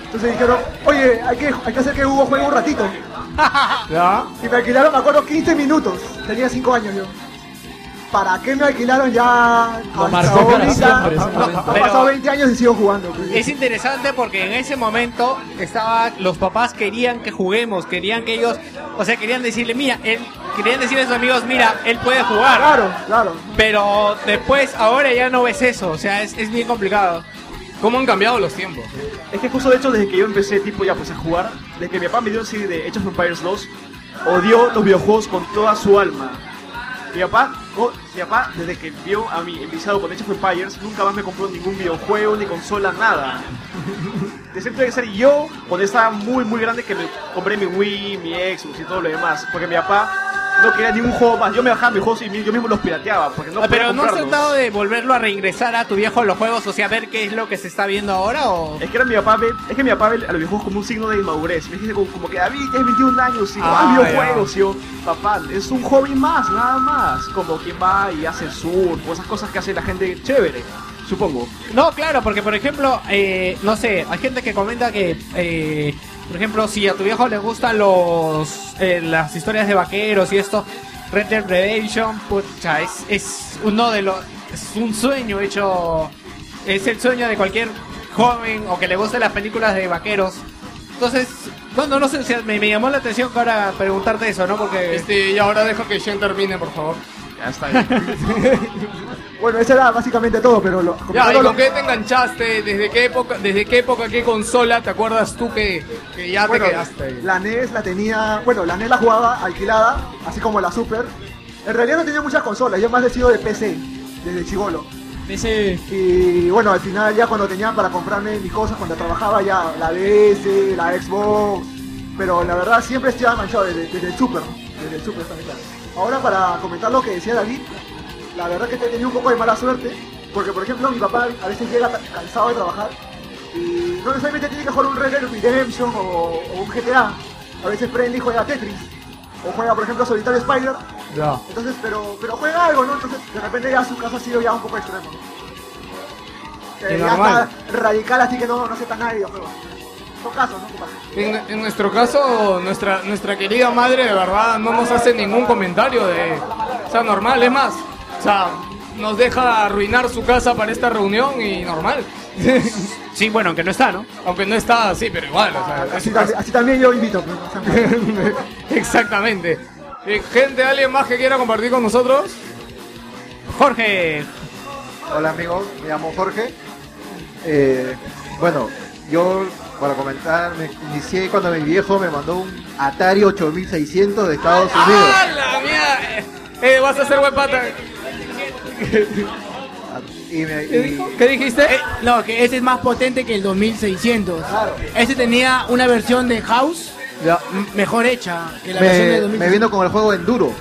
Entonces dijeron, oye, hay que, hay que hacer que Hugo juegue un ratito. [laughs] Y me alquilaron, me acuerdo, 15 minutos. Tenía 5 años yo. ¿Para qué me alquilaron ya? Lo marcó para ahorita? siempre, Pero- pasado 20 años y sigo jugando. pues. Es interesante porque en ese momento estaba los papás querían que juguemos, querían que ellos, o sea, querían decirle, mira, él querían decirle a sus amigos, mira, él puede jugar. Claro, claro. Pero después ahora ya no ves eso, o sea, es, es bien complicado. ¿Cómo han cambiado los tiempos? Es que justo de hecho desde que yo empecé tipo ya pues a jugar, desde que mi papá me dio el CD de Age of Empires 2, odió los videojuegos con toda su alma. Mi papá, mi papá desde que vio a mí enviciado con Age of Empires, nunca más me compró ningún videojuego, ni consola, nada. De siempre que ser yo, cuando estaba muy muy grande que me compré mi Wii, mi Xbox y todo lo demás, porque mi papá no quería ningún juego más. Yo me bajaba mis juegos y yo mismo los pirateaba, porque no Ah, podía Pero ¿no has tratado de volverlo a reingresar a tu viejo a los juegos, o sea, ver qué es lo que se está viendo ahora o...? Es que era mi papá ve, es que mi papá ve a los videojuegos como un signo de inmadurez. Me dice como, como que David tienes 21 años y Ah, juegas videojuegos. Yo, papá, es un hobby más, nada más. Como quien va y hace surf, o esas cosas que hace la gente chévere, supongo. No, claro, porque por ejemplo, eh, no sé, hay gente que comenta que, eh, por ejemplo, si a tu viejo le gustan los eh, las historias de vaqueros y esto, Red Dead Redemption, pucha, es, es uno de los, es un sueño hecho, es el sueño de cualquier joven o que le gusten las películas de vaqueros. Entonces, bueno, no sé, me, me llamó la atención ahora preguntarte eso, ¿no? Porque... Este, y ahora dejo que Shen termine, por favor. Ya está bien. [laughs] Bueno, eso era básicamente todo, pero lo, Ya, ¿y comentando con lo- qué te enganchaste? ¿Desde qué época, desde qué época, qué consola te acuerdas tú que, que ya bueno, te quedaste ahí? la NES la tenía, bueno, la NES la jugaba alquilada, así como la Super. En realidad no tenía muchas consolas, yo más he sido de PC, desde chivolo. Ese Y bueno, al final ya cuando tenía para comprarme mis cosas, cuando trabajaba ya la DS, la Xbox, pero la verdad siempre estaba manchado desde, desde el Super, desde el Super también claro. Ahora para comentar lo que decía David, la verdad que he tenido un poco de mala suerte, porque por ejemplo mi papá a veces llega cansado de trabajar y no necesariamente tiene que jugar un Red Dead Redemption o, o un GTA, a veces prende y juega Tetris, o juega por ejemplo Solitario Spider, Ya. entonces, pero, pero juega algo, ¿no? Entonces, de repente ya su casa ha sido ya un poco extremo. Eh, ya está radical, así que no, no acepta nada de En, en nuestro caso, nuestra, nuestra querida madre de verdad no nos hace ningún comentario de... O sea, normal, es más. O sea, nos deja arruinar su casa para esta reunión y normal. [laughs] Sí, bueno, aunque no está, ¿no? Aunque no está, sí, pero igual. O sea, es Así, también- así también yo invito. [laughs] Exactamente. Eh, gente, ¿alguien más que quiera compartir con nosotros? Jorge, Hola amigos, me llamo Jorge. Eh, bueno, yo para comentar, me inicié cuando mi viejo me mandó un Atari 8600 de Estados Unidos. ¡Ah, la mía! Eh, vas a ser buen pata. [laughs] Y me- ¿Qué y- dijo? ¿Qué dijiste? Eh, no, que ese es más potente que el 2600. Ese tenía una versión de House mejor hecha que la versión me, de me 2600. vino con el juego Enduro.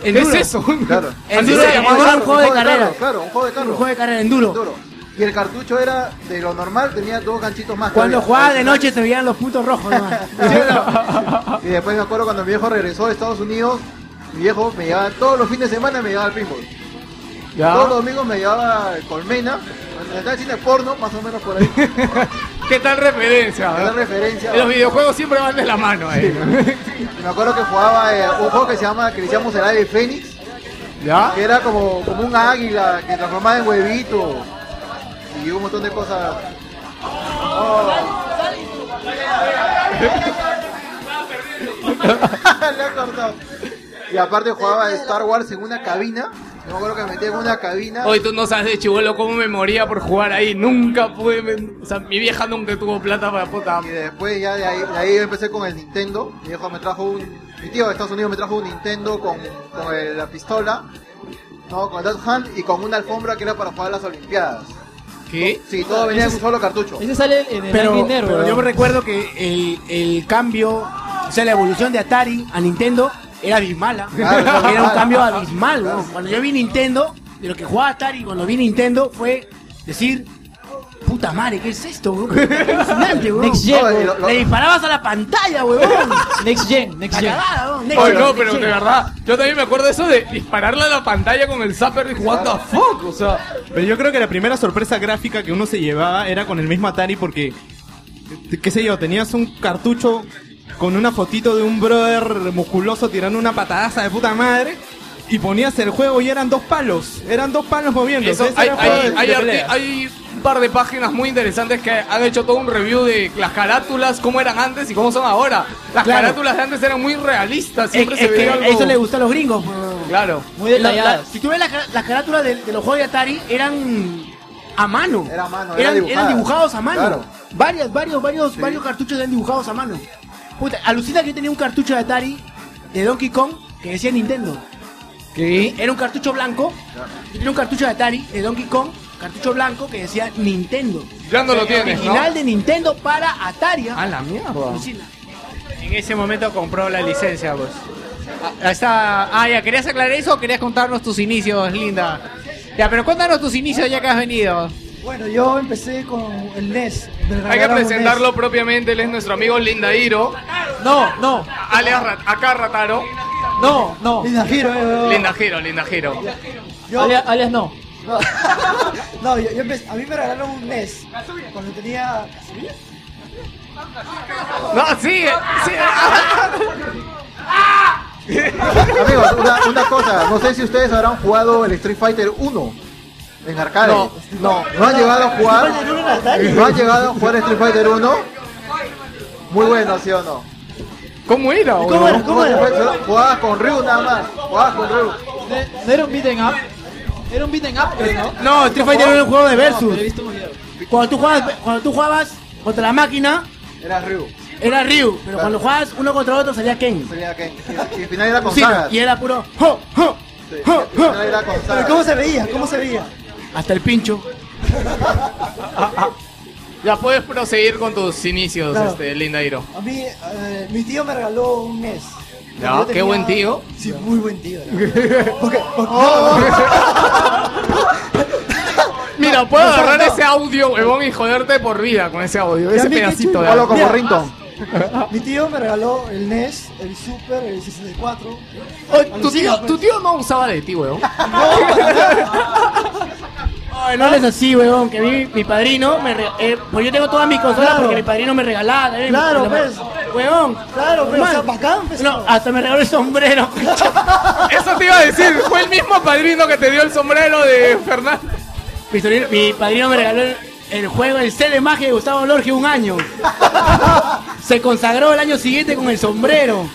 ¿Qué es eso? Claro. Enduro llamaba, un claro, juego de carrera. Claro, un juego de carro. Un juego de carrera Enduro. Enduro. Y el cartucho era de lo normal, tenía dos ganchitos más. Cuando jugaba de noche se veían los puntos rojos. [laughs] Y después me acuerdo cuando mi viejo regresó de Estados Unidos, mi viejo me llevaba todos los fines de semana me llevaba al pinball. Ya. Todos los domingos me llevaba Colmena, está el cine porno, más o menos por ahí. [laughs] ¿Qué tal referencia? ¿Qué tal referencia? Los videojuegos siempre van de la mano ahí. Y [laughs] me acuerdo que jugaba eh, un juego que se llama, que le decíamos el ave fénix, ¿Ya? que era como, como un águila que transformaba en huevito y un montón de cosas. Oh. [laughs] Le ha cortado. Y aparte jugaba Star Wars en una cabina. Yo me acuerdo que me metí en una cabina. Hoy tú no sabes de chivolo cómo me moría por jugar ahí. Nunca pude. me- O sea, mi vieja nunca tuvo plata para puta. Y después ya de ahí, de ahí empecé con el Nintendo. Mi viejo me trajo un. Mi tío de Estados Unidos me trajo un Nintendo con, con el- la pistola. No, con el Hand y con una alfombra que era para jugar las Olimpiadas. ¿Qué? Sí, todo venía en un solo cartucho. Ese sale en el Pero, pero yo me recuerdo que el, el cambio, o sea, la evolución de Atari a Nintendo era abismal. ¿ah? Claro, era [laughs] un cambio abismal. ¿no? Cuando yo vi Nintendo, de lo que jugaba Atari cuando vi Nintendo fue decir, puta madre, ¿qué es esto? weón? Alucinante, weón. Next Gen, No, weón. le- Le disparabas a la pantalla, weón. Next Gen, Next La Gen. cagada, weón. Next Oye, Gen, no, Next pero de Gen. verdad, yo también me acuerdo de eso de dispararle a la pantalla con el zapper y what the fuck, o sea, Pero yo creo que la primera sorpresa gráfica que uno se llevaba era con el mismo Atari porque, qué sé yo, tenías un cartucho con una fotito de un brother musculoso tirando una patadaza de puta madre y ponías el juego y eran dos palos, eran dos palos moviendo. Eso, hay, hay- hay arti- hay un par de páginas muy interesantes que han hecho todo un review de las carátulas, cómo eran antes y cómo son ahora. Las Claro. carátulas de antes eran muy realistas, Es, siempre es se que veía algo... eso le gusta a los gringos. weón. Claro. Muy La- detalladas. la- si tú ves la las carátulas de, de los juegos de Atari, eran a mano. Era a mano, era eran, dibujadas. eran dibujados a mano. Claro. Varias, varios, varios, varios cartuchos eran dibujados a mano. Puta, alucina que yo tenía un cartucho de Atari de Donkey Kong que decía Nintendo. ¿Qué? Era un cartucho blanco. Yo tenía un cartucho de Atari de Donkey Kong, cartucho blanco que decía Nintendo. Ya no lo tienes, ¿no? Original de Nintendo para Atari. ¿ah? A la mierda. En ese momento compró la licencia, pues. Ah, está... ah, ya, ¿querías aclarar eso o querías contarnos tus inicios, linda? Ya, pero cuéntanos tus inicios ya que has venido. Bueno, yo empecé con el NES. Hay que E presentarlo propiamente, él es nuestro amigo Lindairo, No, no, alias Rat- acá Rataro. no, no. NES. Linda Hero, eh, Linda Giro, Linda Giro. Yo, Alias, alias no. No, [laughs] no, yo, yo empecé- a mí me regalaron un NES cuando tenía... No, sigue, sigue. [laughs] Amigos, una, una cosa, no sé si ustedes habrán jugado el Street Fighter 1 en arcade. No, no. ¿No han llegado a jugar? Street Fighter 1 en Atari. ¿No han llegado a jugar Street Fighter 1? Muy bueno, ¿sí o no? ¿Cómo era? ¿Cómo era? ¿Cómo era? Jugabas con Ryu nada más. Jugabas con Ryu. No no era un beat'em up. Era un beat'em up, ¿no? No, Street Fighter era un juego de versus. pero he visto un video. Cuando tú jugabas, cuando tú jugabas contra la máquina, Era Ryu. era Ryu, pero cuando jugabas uno contra otro salía Ken. Sería que- Y, y al final era con Sí, sagas. y era puro ho, ho, Sí, ho, y al final ho. era con Pero sagas. ¿cómo se veía? ¿Cómo se veía? hasta el pincho. Ya puedes proseguir con tus inicios, Claro. este, Lindairo. A mí, eh, mi tío me regaló un NES. Yo qué buen tío. Sí, muy buen tío. Porque- porque- no, no, Mira, puedo no, agarrar no. ese audio, huevón, y joderte por vida con ese audio, ese pedacito de audio. como. Rington. Mi tío me regaló el NES, el Super, el 64. Oye, tu, tío, pues. tu tío no usaba de ti, huevón. [laughs] Ay, no hables así, weón, que mi, mi padrino, me re- eh, pues yo tengo todas mis consolas Claro. porque mi padrino me regalaba. eh, Claro, pues. Weón. Claro, pero o sea, bacán, pues. No, hasta me regaló el sombrero. [laughs] Eso te iba a decir, fue el mismo padrino que te dio el sombrero de Fernando. mi, sobrino- mi padrino me regaló el, el juego, el C de magia de Gustavo Lorge un año. [laughs] Se consagró el año siguiente con el sombrero.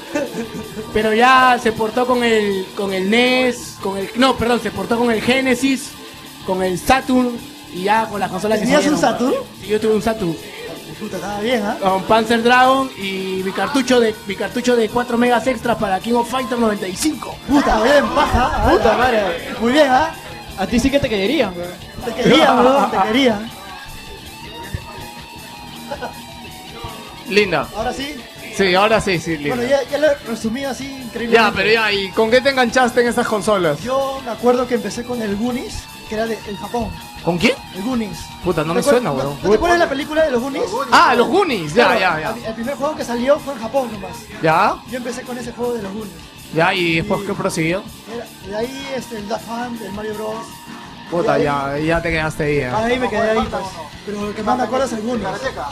Pero ya se portó con el con el NES, con el no, perdón, se portó con el Genesis, con el Saturn y ya con las consolas que ¿Tenías un salieron. Saturn? Sí, yo tuve un Saturn. Puta, estaba bien, ¿ah? Con Panzer Dragon y mi cartucho de mi cartucho de 4 megas extras para King of Fighter 95. Puta, bien, paja. ¿ah? Puta madre. Muy bien, ¿ah? A ti sí que te querían, weón. Te quería, bro, te quería. [laughs] Linda. Ahora sí. Sí, ahora sí, sí, linda. Bueno, ya, ya lo he resumido así increíblemente. Ya, pero ya, ¿y con qué te enganchaste en esas consolas? Yo me acuerdo que empecé con el Goonies. Que era de, en Japón. ¿Con quién? El Goonies. Puta, no me ¿Te acuer- suena, weón. ¿No te acuerdas de la película de los Goonies? Ah, los Goonies, ya, Claro, ya, ya. El, el primer juego que salió fue en Japón nomás. ¿Ya? Yo empecé con ese juego de los Goonies. Ya, y después, ¿qué prosiguió? De ahí este, el Daft Punk, el Mario Bros. Puta, Y ahí- ya, ya te quedaste ahí. ya. Ahí me quedé ahí, pues. Pero lo que más me acuerdo es el Goonies.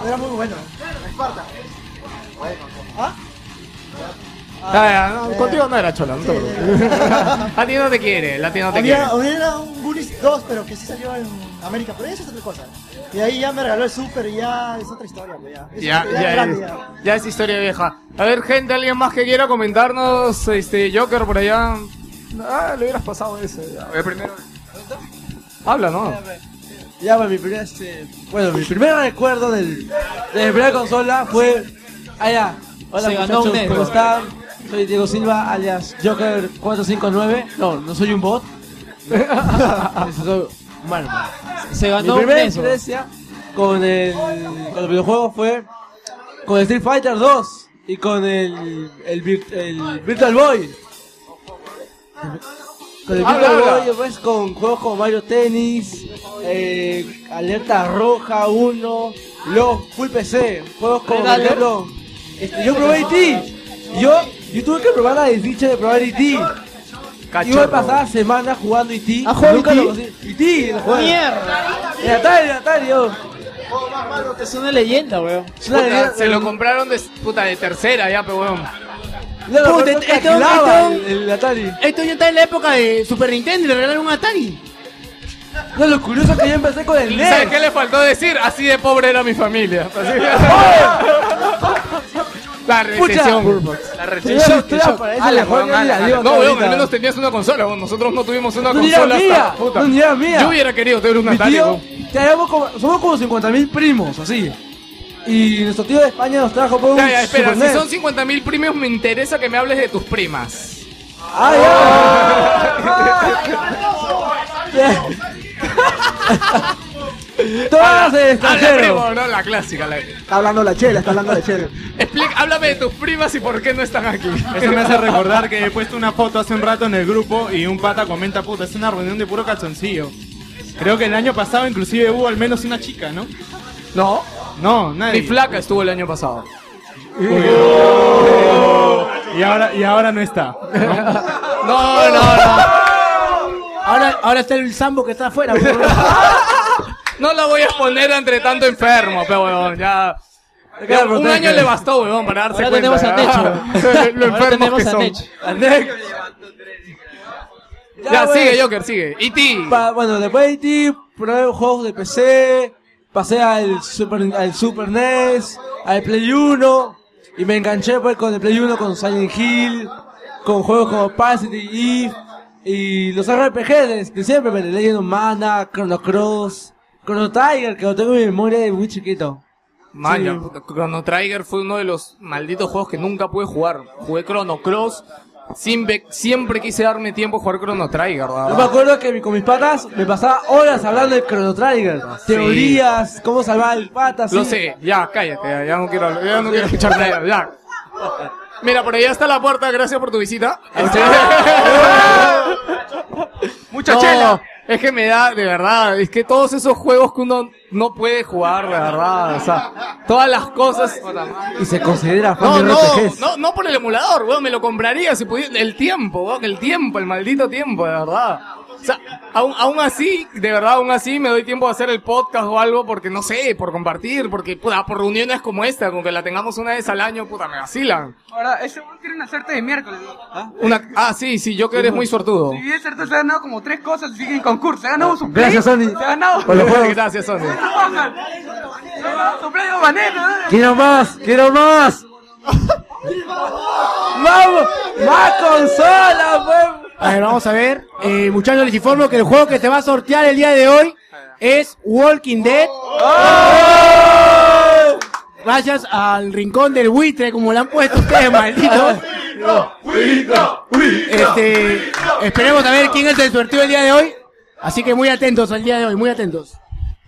Era muy bueno. ¿Ah? Ya, ya, no, contigo no era chola, no te preocupes. [laughs] A ti no te quiere, la ti no te quiere. Había, había un Goonies 2, pero que sí salió en América, pero eso es otra cosa. Y ahí ya me regaló el Super y ya es otra historia, pues ya. Es Ya, ya ya, grande, es, ya. ya es historia vieja. A ver, gente, alguien más que quiera comentarnos, este, Joker por allá. Ah, le hubieras pasado ese. ya. A ver, primero. Habla, ¿no? Ya, bueno, mi primer, este, bueno, mi primer recuerdo del, de mi primera consola fue allá. Hola Se ganó muchachos, un ¿cómo están? Soy Diego Silva, alias Joker459. No, no soy un bot. [laughs] Soy humano. Se ganó Mi primera experiencia con el con los videojuegos fue con Street Fighter 2 y con el el, Vir- el Virtual Boy. Con el Virtual habla. Boy, pues con juegos como Mario Tennis, eh, Alerta Roja 1, luego Full PC, juegos como por ejemplo, este, yo probé E.T. Yo, yo tuve que probar la desdicha de probar E.T. Y Cachorro. me pasaba semanas jugando E.T. ¿Has jugado Nunca E.T.? lo conseguí. E.T. lo juego. Mierda. En Atari, en Atari, yo. Es una leyenda, weón. Es una Puta, leyenda- se lo compraron de, puta, de tercera ya, pero weón. No, no, Puta, este- nunca este- el, el Atari. Esto ya está en la época de Super Nintendo y le regalaron un Atari. No, lo curioso es que yo empecé con el ¿Sabes NES. qué le faltó decir? Así de pobre era mi familia. [laughs] Así- La recesión. La recesión. No, weón, al menos tenías una consola, weón. Nosotros no tuvimos una No, consola mía, hasta puta. no, mía. Yo hubiera querido tener un Mi Atari, tío, weón. tenemos como, somos como 50.000 primos, así. Y nuestro tío de España nos trajo por un Ya, ya, espera, Super si NES. son 50.000 premios, me interesa que me hables de tus primas. [laughs] [laughs] [laughs] [laughs] Todas del Habla primo, no, la clásica. La... Está hablando la chela, está hablando la chela. [laughs] Explica, háblame de tus primas y por qué no están aquí. Eso me hace [laughs] recordar que he puesto una foto hace un rato en el grupo y un pata comenta, puta, es una reunión de puro calzoncillo. Creo que el año pasado inclusive hubo al menos una chica, ¿no? No. No, nadie. Mi flaca estuvo el año pasado. Y ahora, y ahora no está. No, no, no. Ahora, ahora está el Sambo que está afuera. No la voy a exponer entre tanto enfermo, pero weón, ya. un año le bastó, weón, para darse Ahora cuenta. [laughs] tenemos a. Nech, Lo Ahora tenemos que a son. Nech. A Nech. Ya, sigue, Joker, sigue. E. Pa- bueno, después de E.T. probé juegos de PC, pasé al Super, al Super NES, al Play 1, y me enganché pues con el Play 1 con Silent Hill, con juegos como Parasite Eve, y los RPG de, de siempre, pues, Legend of Mana, Chrono Cross, Chrono Tiger, que lo tengo en mi memoria de muy chiquito. Sí. puta, Chrono Trigger fue uno de los malditos juegos que nunca pude jugar. Jugué Chrono Cross. Siempre, siempre quise darme tiempo a jugar Chrono Trigger, Yo me ¿verdad? acuerdo que con mis patas me pasaba horas hablando de Chrono Trigger, teorías, cómo salvar el pata, Lo sé, ya, cállate, ya, ya no quiero, ya no quiero escuchar nada, ya. Mira, por allá está la puerta, gracias por tu visita. Este- [laughs] [laughs] Mucha No, chela. Es que me da, de verdad, es que todos esos juegos que uno no puede jugar, de verdad, o sea, todas las cosas. Y se considera fan No, de no, no, no por el emulador, weón, me lo compraría si pudiera. El tiempo, weón, el tiempo, el maldito tiempo, de verdad. O sea, aún, aún así, de verdad, aún así me doy tiempo a hacer el podcast o algo porque no sé, por compartir, porque puta, por reuniones como esta, con que la tengamos una vez al año, puta, me vacilan. Ahora, ese weón quiere hacerte de miércoles. Una, ah, sí, sí, yo que eres muy sortudo. Si bien cierto, se ha ganado como tres cosas sigue en concurso. Se ha ganado su. Gracias, Sony. Se ha ganado. Por los juegos. Gracias, Sony. De. Quiero más, quiero más. [laughs] ¡Vamos! ¡Más consolas, pues! A ver, vamos a ver. Eh, muchachos, les informo que el juego que se va a sortear el día de hoy es Walking Dead. Gracias al rincón del buitre, como le han puesto ustedes, [laughs] malditos. Este, esperemos a ver quién es el sorteo el día de hoy. Así que muy atentos al día de hoy, muy atentos.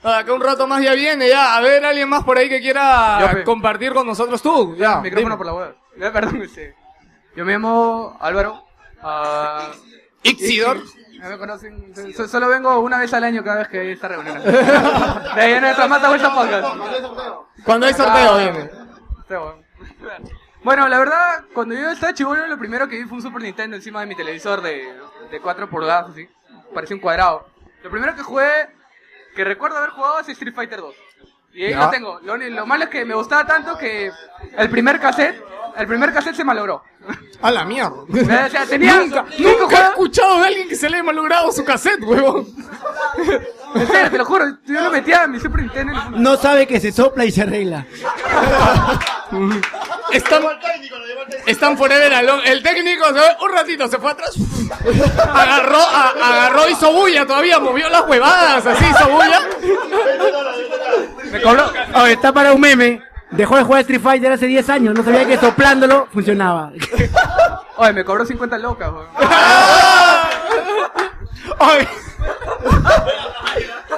Ah, que un rato más ya viene, ya. A ver, alguien más por ahí que quiera Yo, compartir con nosotros tú. Ya, micrófono dime. por la web. Eh, Perdón, este. Yo me llamo Álvaro. Ah, Ixidor. Me conocen. so- Solo vengo una vez al año cada vez que hay esta reunión. [laughs] De ahí en nuestra mata vuelta podcast. Cuando hay sorteo, viene. Bueno. Bueno, la verdad, cuando yo estaba chivolo, lo primero que vi fue un Super Nintendo encima de mi televisor de, de 4 pulgadas, así. Parecía un cuadrado. Lo primero que jugué, que recuerdo haber jugado, es Street Fighter 2. Y ahí Ya. lo tengo. Lo, malo es que me gustaba tanto que el primer cassette, el primer cassette se malogró. A la mierda. O sea, tenía nunca, he escuchado de alguien que se le haya malogrado su cassette, huevón. En serio, te lo juro. Yo lo metía en mi Super Nintendo No sabe que se sopla y se arregla. [laughs] Están, están forever alone. El técnico un ratito se fue atrás. Agarró, a- agarró, hizo bulla todavía, movió las huevadas, así hizo bulla. Me cobró. Oye, está para un meme. Dejó de jugar Street Fighter hace 10 años. No sabía que soplándolo funcionaba. [laughs] Oye, me cobró 50 locas, weón. [laughs]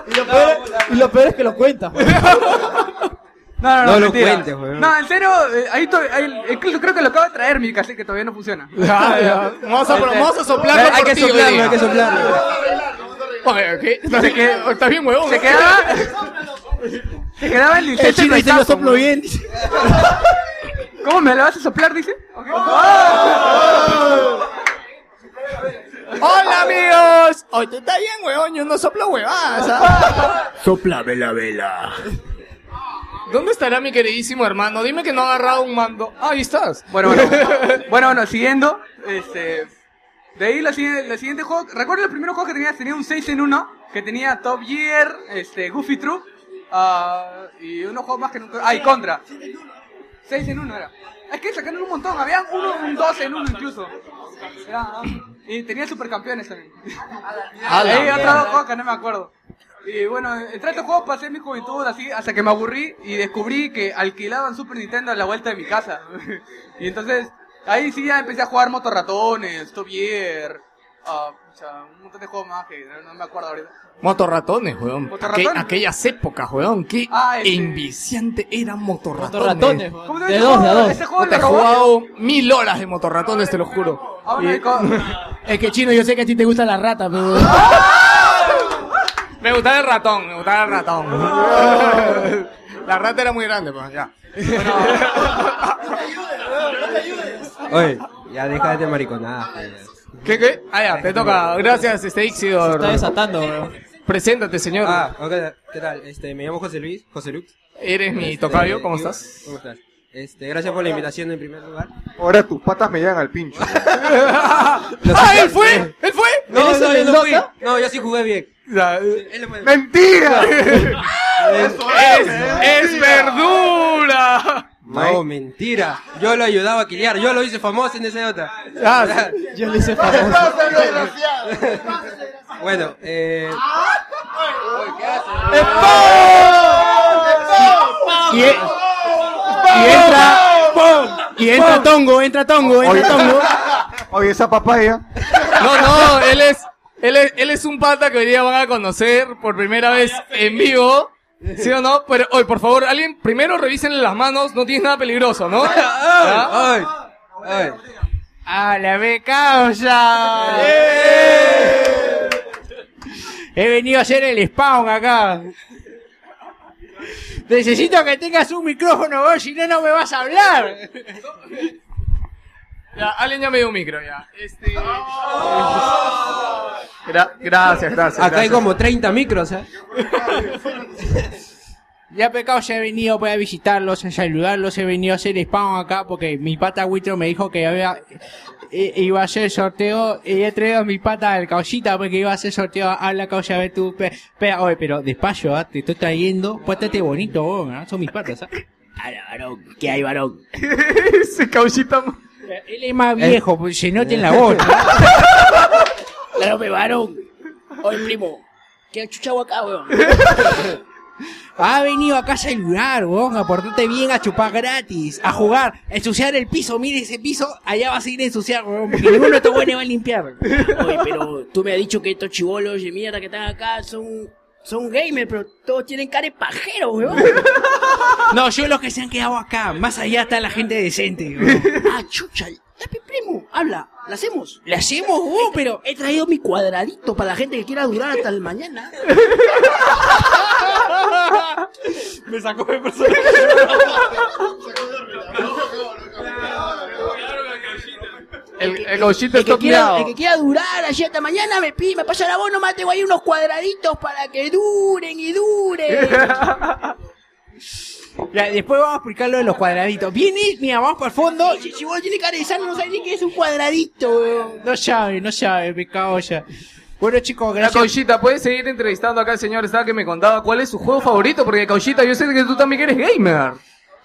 Y lo peor, y lo peor es que lo cuenta. No, no, no, No lo mentira. cuentes, weón. No, en serio, eh, ahí, to- ahí- incluso creo que lo acabo de traer mi cassette que todavía no funciona. [laughs] Vamos a- vamos a soplarlo hay por que ti, hoy soplarlo, día. hay que soplarlo. Oye, ¿qué? ¿Estás, Se qued- estás bien, huevón? Se quedaba. Se quedaba el El chino dice lo soplo bien. [laughs] ¿Cómo me lo vas a soplar, dice? [laughs] Hola, amigos. Oye, tú estás bien, huevón. Yo no soplo huevadas. ¿ah? [laughs] Soplame la vela. ¿Dónde estará mi queridísimo hermano? Dime que no ha agarrado un mando. Ah, ahí estás. Bueno, bueno. bueno, bueno, siguiendo. Este. De ahí la siguiente, la siguiente juego. ¿Recuerdas los primeros juegos que tenía? Tenía un 6 en 1. Que tenía Top Gear, este, Goofy Troop. Ah, y unos juegos más que nunca. Ah, y Contra. 6 en 1 era. Es que sacaron un montón. Había uno, un 2 en 1 incluso. Era, ah, y tenía supercampeones también. A la Ahí otros dos no me acuerdo. Y bueno, entre estos juegos pasé mi juventud así hasta que me aburrí y descubrí que alquilaban Super Nintendo a la vuelta de mi casa. [laughs] y entonces ahí sí ya empecé a jugar motorratones, Top Gear, ah, pucha, un montón de juegos más que no, no me acuerdo ahorita. Motorratones, weón. ¿Motorratones? Aqu- aquellas épocas, weón. Qué Ah, enviciante eran motorratones. Motorratones, weón. ¿Cómo se De dos, de dos. Ese juego Puta, he jugado mil horas de motorratones, te lo juro. Ah, Y- [laughs] Es que chino, yo sé que a ti te gusta la rata, pero. [laughs] Me gustaba el ratón, me gustaba el ratón. [laughs] La rata era muy grande, pues, ya. Oye, ya déjate de mariconada. ¿Qué, qué? Ah, ya, te toca. Gracias, este Ixidor. Se está desatando, weón. Preséntate, señor. Ah, ok, ¿qué tal? Este, me llamo José Luis, José Lux. Eres mi Este, tocayo, ¿cómo estás? ¿Cómo estás? Este, gracias por la invitación en primer lugar. Ahora tus patas me llegan al pincho. [laughs] [laughs] ¡Ah, él fue! ¡Él fue! No, ¿Él es no, yo no fui. No, yo sí jugué bien. ¡Mentira! [laughs] ¡Es, es verdura! No, mentira. Yo lo ayudaba a quiliar, yo lo hice famoso en ese Dota. Ah, Yo le hice famoso. Bueno, eh... Y, e- y entra. Y entra Tongo, entra Tongo, entra Tongo. Oye, esa papaya. No, no, él es, él es, él es un pata que hoy día van a conocer por primera vez en vivo. ¿Sí o no? Pero, oye, por favor, alguien, primero revisen las manos, no tienes nada peligroso, ¿no? [laughs] ¡Ay! ¡Ay! ¡A la causa! He venido a hacer el spawn acá. Necesito que tengas un micrófono vos, si no, no me vas a hablar. [laughs] Ya, alguien ya me dio un micro, ya. Este... Gra- gracias, gracias. Acá hay como 30 micros, ¿eh? [laughs] Ya pecado, ya he venido pues, a visitarlos, a saludarlos, he venido a hacer spawn acá porque mi pata Witro me dijo que había, i- iba a hacer sorteo y he traído a mi pata al causita porque iba a hacer sorteo a la causa a ver tú. pe- Espera, oye, pero despacio, ¿ah? te estoy trayendo, pórtate bonito, vos, ¿ah? son mis patas, ¿ah? Ahora, varón, ¿qué hay, varón? [laughs] Ese causita. Él es más viejo, pues se nota en la voz. ¿no? [laughs] claro, me varón. Oye, primo, ¿qué chucha hago acá, weón? Ha venido acá a saludar, weón, a portarte bien, a chupar gratis, a jugar, a ensuciar el piso. Mire ese piso, allá va a seguir a ensuciar, weón, porque ninguno de estos buenos va a limpiar. Oye, pero tú me has dicho que estos chivolos de mierda que están acá son, son gamers, pero todos tienen cara de pajero, weón. [laughs] No, yo los que se han quedado acá, más allá está la gente decente, weón. Ah, chucha. Ya, pe, primo, habla, ¿la hacemos? ¿La hacemos, oh, pero he traído mi cuadradito para la gente que quiera durar hasta el mañana. [laughs] Me sacó de personaje. [laughs] El, el gauchito El está que, quiera, el que quiera durar allí hasta mañana me pide, me pasa la voz, nomás tengo ahí unos cuadraditos para que duren y duren. [laughs] Ya, después vamos a explicar lo de los cuadraditos. Viene, mira, vamos para el fondo. Si, si vos tienes cara de sano, no sabes ni qué es un cuadradito, weón. No sabe, no sabe, me cago ya. Bueno, chicos, La gracias. Cauchita, ¿puedes seguir entrevistando acá al señor? Estaba que me contaba cuál es su juego favorito, porque Cauchita, yo sé que tú también eres gamer.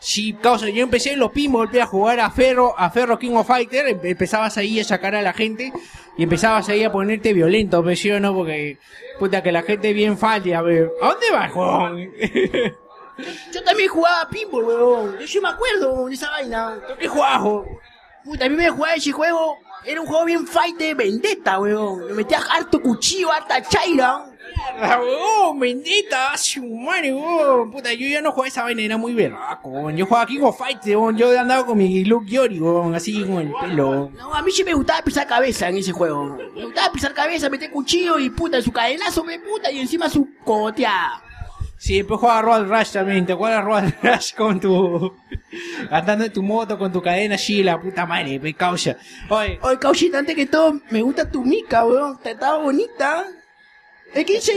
Sí, causa, yo empecé en los pinball, a jugar a Ferro, a Ferro King of Fighter, em- empezabas ahí a sacar a la gente y empezabas ahí a ponerte violento, ¿me sí o no? Porque, puta, que la gente bien falte, a ver, ¿a dónde vas, huevón? [laughs] Yo también jugaba pinball, weón. Yo, yo me acuerdo de esa vaina. ¿Qué jugabas? Puta, a mí me jugaba ese juego. Era un juego bien fight de vendetta, weón. Le metías harto cuchillo, harta chaira. Huevón, bendita, su madre, huevón. Puta, yo ya no jugaba esa vaina, era muy berraco. Yo jugaba King of Fighter, huevón. Yo andaba con mi look Yori, así con el pelo. No, a mí sí me gustaba pisar cabeza en ese juego. Me gustaba pisar cabeza, meter cuchillo y puta, su cadenazo me puta y encima su cogoteada. Sí, después jugaba Road Rush también, ¿te acuerdas Road [laughs] Rush con tu... andando en tu moto con tu cadena allí, la puta madre, me causa. Oye, Oye, Cauchita, antes que todo, me gusta tu mica, weón. Está, estaba bonita. ¿Eh, ¿Qué dice?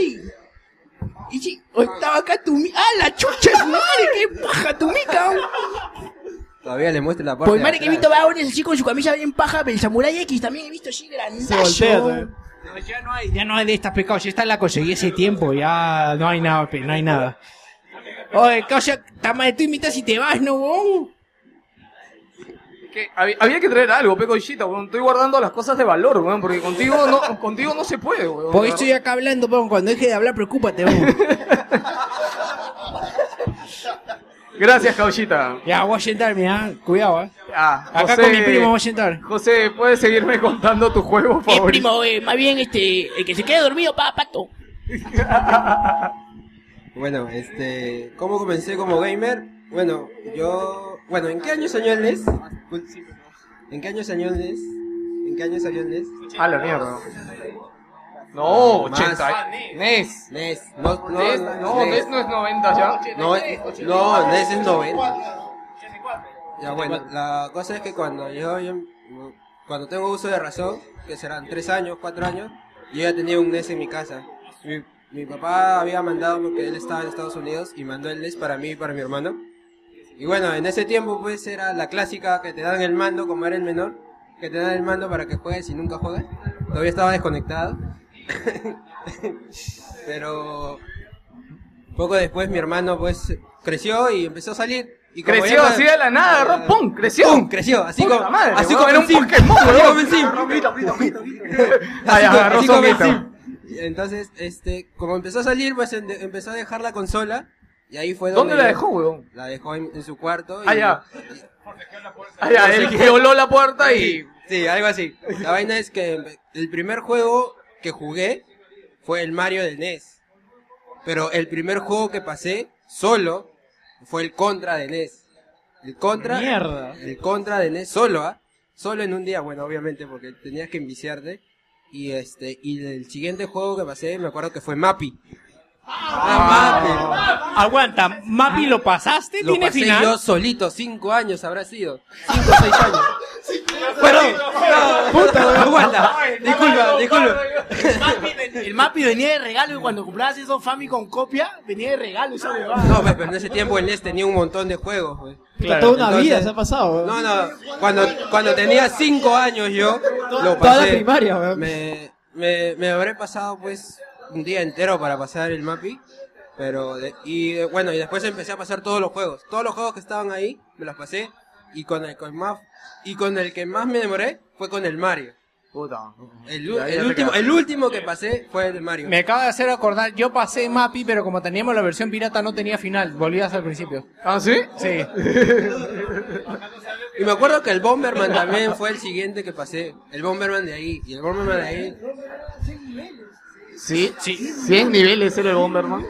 Y estaba acá tu mica. ¡Ah, la chucha de madre! ¡Qué paja tu mica! Todavía le muestra la parte Pues de madre que he visto vagones así con su camisa bien paja, pero el Samurai X también he visto así grandazo. No, ya no hay, ya no hay de estas pecados, ya esta la conseguí ese tiempo, ya no hay nada, no hay nada. Oye, causa, tama tú imitas y te vas, ¿no, weón? Que había, había que traer algo, pe Cauchita, weón. Estoy guardando las cosas de valor, weón, porque contigo no, [laughs] contigo no se puede, weón. Porque estoy acá hablando, weón, cuando deje de hablar, preocúpate, weón. [laughs] Gracias, Cauchita. Ya, voy a sentarme, ¿ah? Cuidado, ¿eh? Ya, Acá José- con mi primo voy a sentar. José, ¿puedes seguirme contando tu juego Eh, favorito? primo, eh, más bien este, el que se quede dormido, pa, pato. [laughs] Bueno, este, ¿cómo comencé como gamer? Bueno, yo, bueno, ¿en qué año salió el NES? ¿En qué año salió el NES? ¿En qué año salió el NES? A la mierda. No, Más. 80. NES. NES. No, no, NES, no, NES no es 90 ya. No, eh, no, NES es 90. Ya bueno, la cosa es que cuando yo, yo- cuando tengo uso de razón, que serán 3 años, 4 años, yo ya tenía un NES en mi casa. Mi, mi papá había mandado porque él estaba en Estados Unidos y mandó el NES para mí y para mi hermano. Y bueno, en ese tiempo pues era la clásica que te dan el mando como era el menor, que te dan el mando para que juegues y nunca juegas. Todavía estaba desconectado. [laughs] Pero poco después mi hermano pues creció y empezó a salir. Y Creció así de la nada, agarró, ¡pum! Creció. ¡Pum! Creció, así como, madre, así como era un en Sim. Pokémon, [laughs] así como Entonces, este, como empezó a salir, pues empezó a dejar la consola. Y ahí fue ¿Dónde la dejó, weón? La dejó en, en su cuarto. Ah, y- ya. Ah, ya, él violó la puerta y... Sí, algo así. La vaina es que el primer juego que jugué fue el Mario del NES. Pero el primer juego que pasé solo fue el Contra de NES. El Contra. Mierda. El Contra de NES solo, ¿ah? Solo en un día, bueno, obviamente, porque tenías que enviciarte. Y este, y el siguiente juego que pasé, me acuerdo que fue Mappy. Ah, Aguanta, Mapi, ¿lo pasaste? Lo ¿Tiene pasé final? yo solito, cinco años habrá sido. Cinco o seis años. Perdón, no, Puta, aguanta. Disculpa, disculpa. El Mapi venía de regalo y cuando comprabas esos Famicom copia, venía de regalo esa huevada. No, pues, pero en ese tiempo el NES tenía un montón de juegos. pues. Puta, toda una vida se ha pasado, weón. No, no, cuando, cuando tenía 5 años yo, lo Toda pasé. la primaria, weón. Me, me, me habré pasado pues un día entero para pasar el Mappy. Pero, de- y eh, bueno, y después empecé a pasar todos los juegos. Todos los juegos que estaban ahí, me los pasé. Y con el, con más, y con el que más me demoré fue con el Mario. Puta. El, el último, el último que pasé fue el de Mario. Me acaba de hacer acordar, yo pasé Mapi, pero como teníamos la versión pirata no tenía final, volvías al principio. ¿Ah, sí? Sí. [laughs] Y me acuerdo que el Bomberman también fue el siguiente que pasé. El Bomberman de ahí. Y el Bomberman de ahí. Sí, sí. 100 niveles era el Bomberman.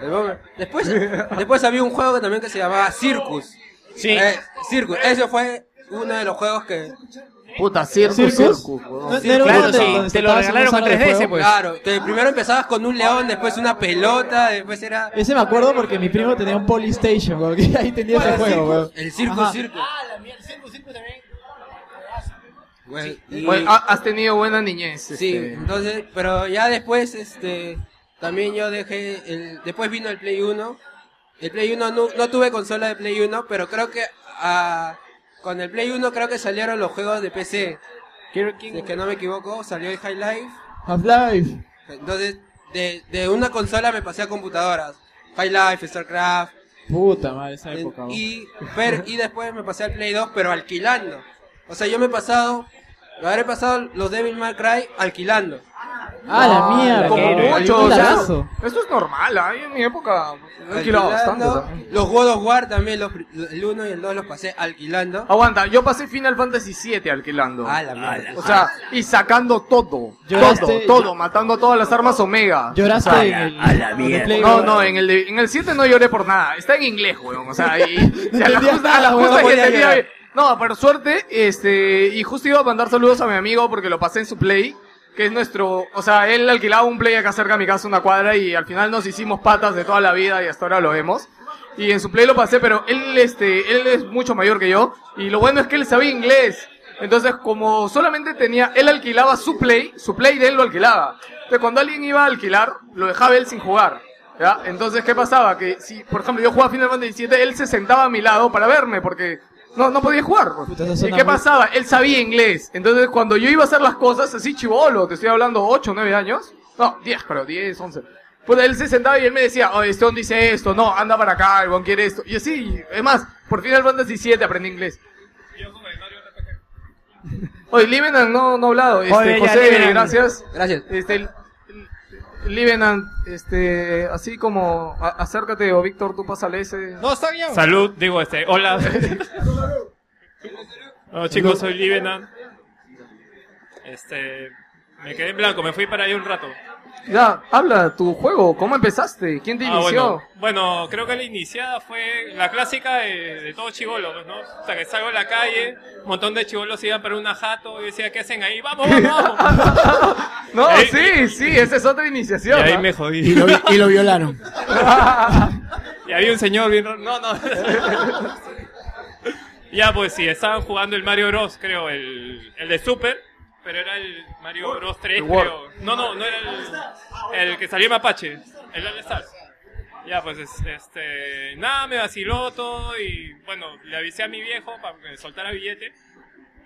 El Bomber- Después, después había un juego que también que se llamaba Circus. Sí. Eh, Circus, ese fue uno de los juegos que... Puta, Circus, ¿Circus? Circus. No, Circus. uno Claro, sí, te lo regalaron con sala de 3DS, juego. pues. Claro, que primero empezabas con un león, después una pelota, después era... Ese me acuerdo porque mi primo tenía un Polystation, weón, que ahí tenía ese juego, weón. El circo, Ajá. circo. Bueno, y- Bueno, ha- has tenido buena niñez. Sí, este. entonces, pero ya después, este, también yo dejé, el, después vino el Play 1. El Play 1 no, no tuve consola de Play 1, pero creo que ah, con el Play 1 creo que salieron los juegos de PC. Si es que no me equivoco, salió el High Life. Half-Life. Entonces, de, de una consola me pasé a computadoras. High Life, StarCraft. Puta madre, esa época. Y, y después me pasé al Play 2, pero alquilando. O sea, yo me he pasado, me habré pasado los Devil May Cry alquilando. Ah, la mierda. Como qué mucho, o sea. Eso es normal, ¿ah? Yo en mi época he alquilado bastante Alquilando. también. Los God of War también, los, pri- el 1 y el 2 los pasé alquilando. Aguanta, yo pasé Final Fantasy VII alquilando. Ah, la mierda. O sea, y sacando todo. Lloraste- todo, todo, matando todas las armas Omega. Lloraste O sea, en el- A la en el mierda. Play No, no, en el, de- en el 7 no lloré por nada. Está en inglés, weón. O sea, y, y [laughs] a la entendías justa, a la nada, weón, justa no que llorar. No, por suerte, este, y justo iba a mandar saludos a mi amigo porque lo pasé en su play. Que es nuestro, o sea, él alquilaba un play acá cerca de mi casa, una cuadra, y al final nos hicimos patas de toda la vida y hasta ahora lo vemos. Y en su play lo pasé, pero él, este, él es mucho mayor que yo, y lo bueno es que él sabía inglés. Entonces, como solamente tenía, él alquilaba su play, su play de él lo alquilaba. Entonces, cuando alguien iba a alquilar, lo dejaba él sin jugar. ¿ya? Entonces, ¿qué pasaba? Que si, por ejemplo, yo jugaba Final Fantasy VII, él se sentaba a mi lado para verme, porque no, no podía jugar. ¿Y qué muy- pasaba? Él sabía inglés. Entonces, cuando yo iba a hacer las cosas, así chivolo, te estoy hablando 8, 9 años. No, 10 creo, 10, 11. Pues él se sentaba y él me decía, oh, este don dice esto, no, anda para acá, el bon quiere esto. Y así, es más, por Final Fantasy VII aprendí inglés. [laughs] Oye, Livenan no, no ha hablado. Este, Oye, ya, José, Livenan. gracias. Gracias. Este, Livenan, este, así como, a- acércate, o Víctor, tú pásale ese. No, está bien. Salud, digo este, hola. [laughs] No, chicos, soy Livenan. Este, me quedé en blanco, me fui para ahí un rato. Ya, habla tu juego, ¿cómo empezaste? ¿Quién te Ah, inició? bueno, bueno, creo que la iniciada fue la clásica de, de todo chivolo, pues, ¿no? O sea, que salgo a la calle, un montón de chivolos iban para una jato y decía, ¿qué hacen ahí? ¡Vamos, vamos, vamos! [laughs] No, ahí- sí, sí, esa es otra iniciación. Y ahí ¿ah? me jodí. Y lo, y lo violaron. [laughs] y había un señor bien... raro- No, no. [laughs] ya, pues sí, estaban jugando el Mario Bros, creo, el, el de Super, pero era el Mario Bros 3, El World. creo. No, no, no era el, el que salió en Mapache, el All Stars. Ya, pues, es- este, nada, me vaciló todo y, bueno, le avisé a mi viejo para que me soltara billete.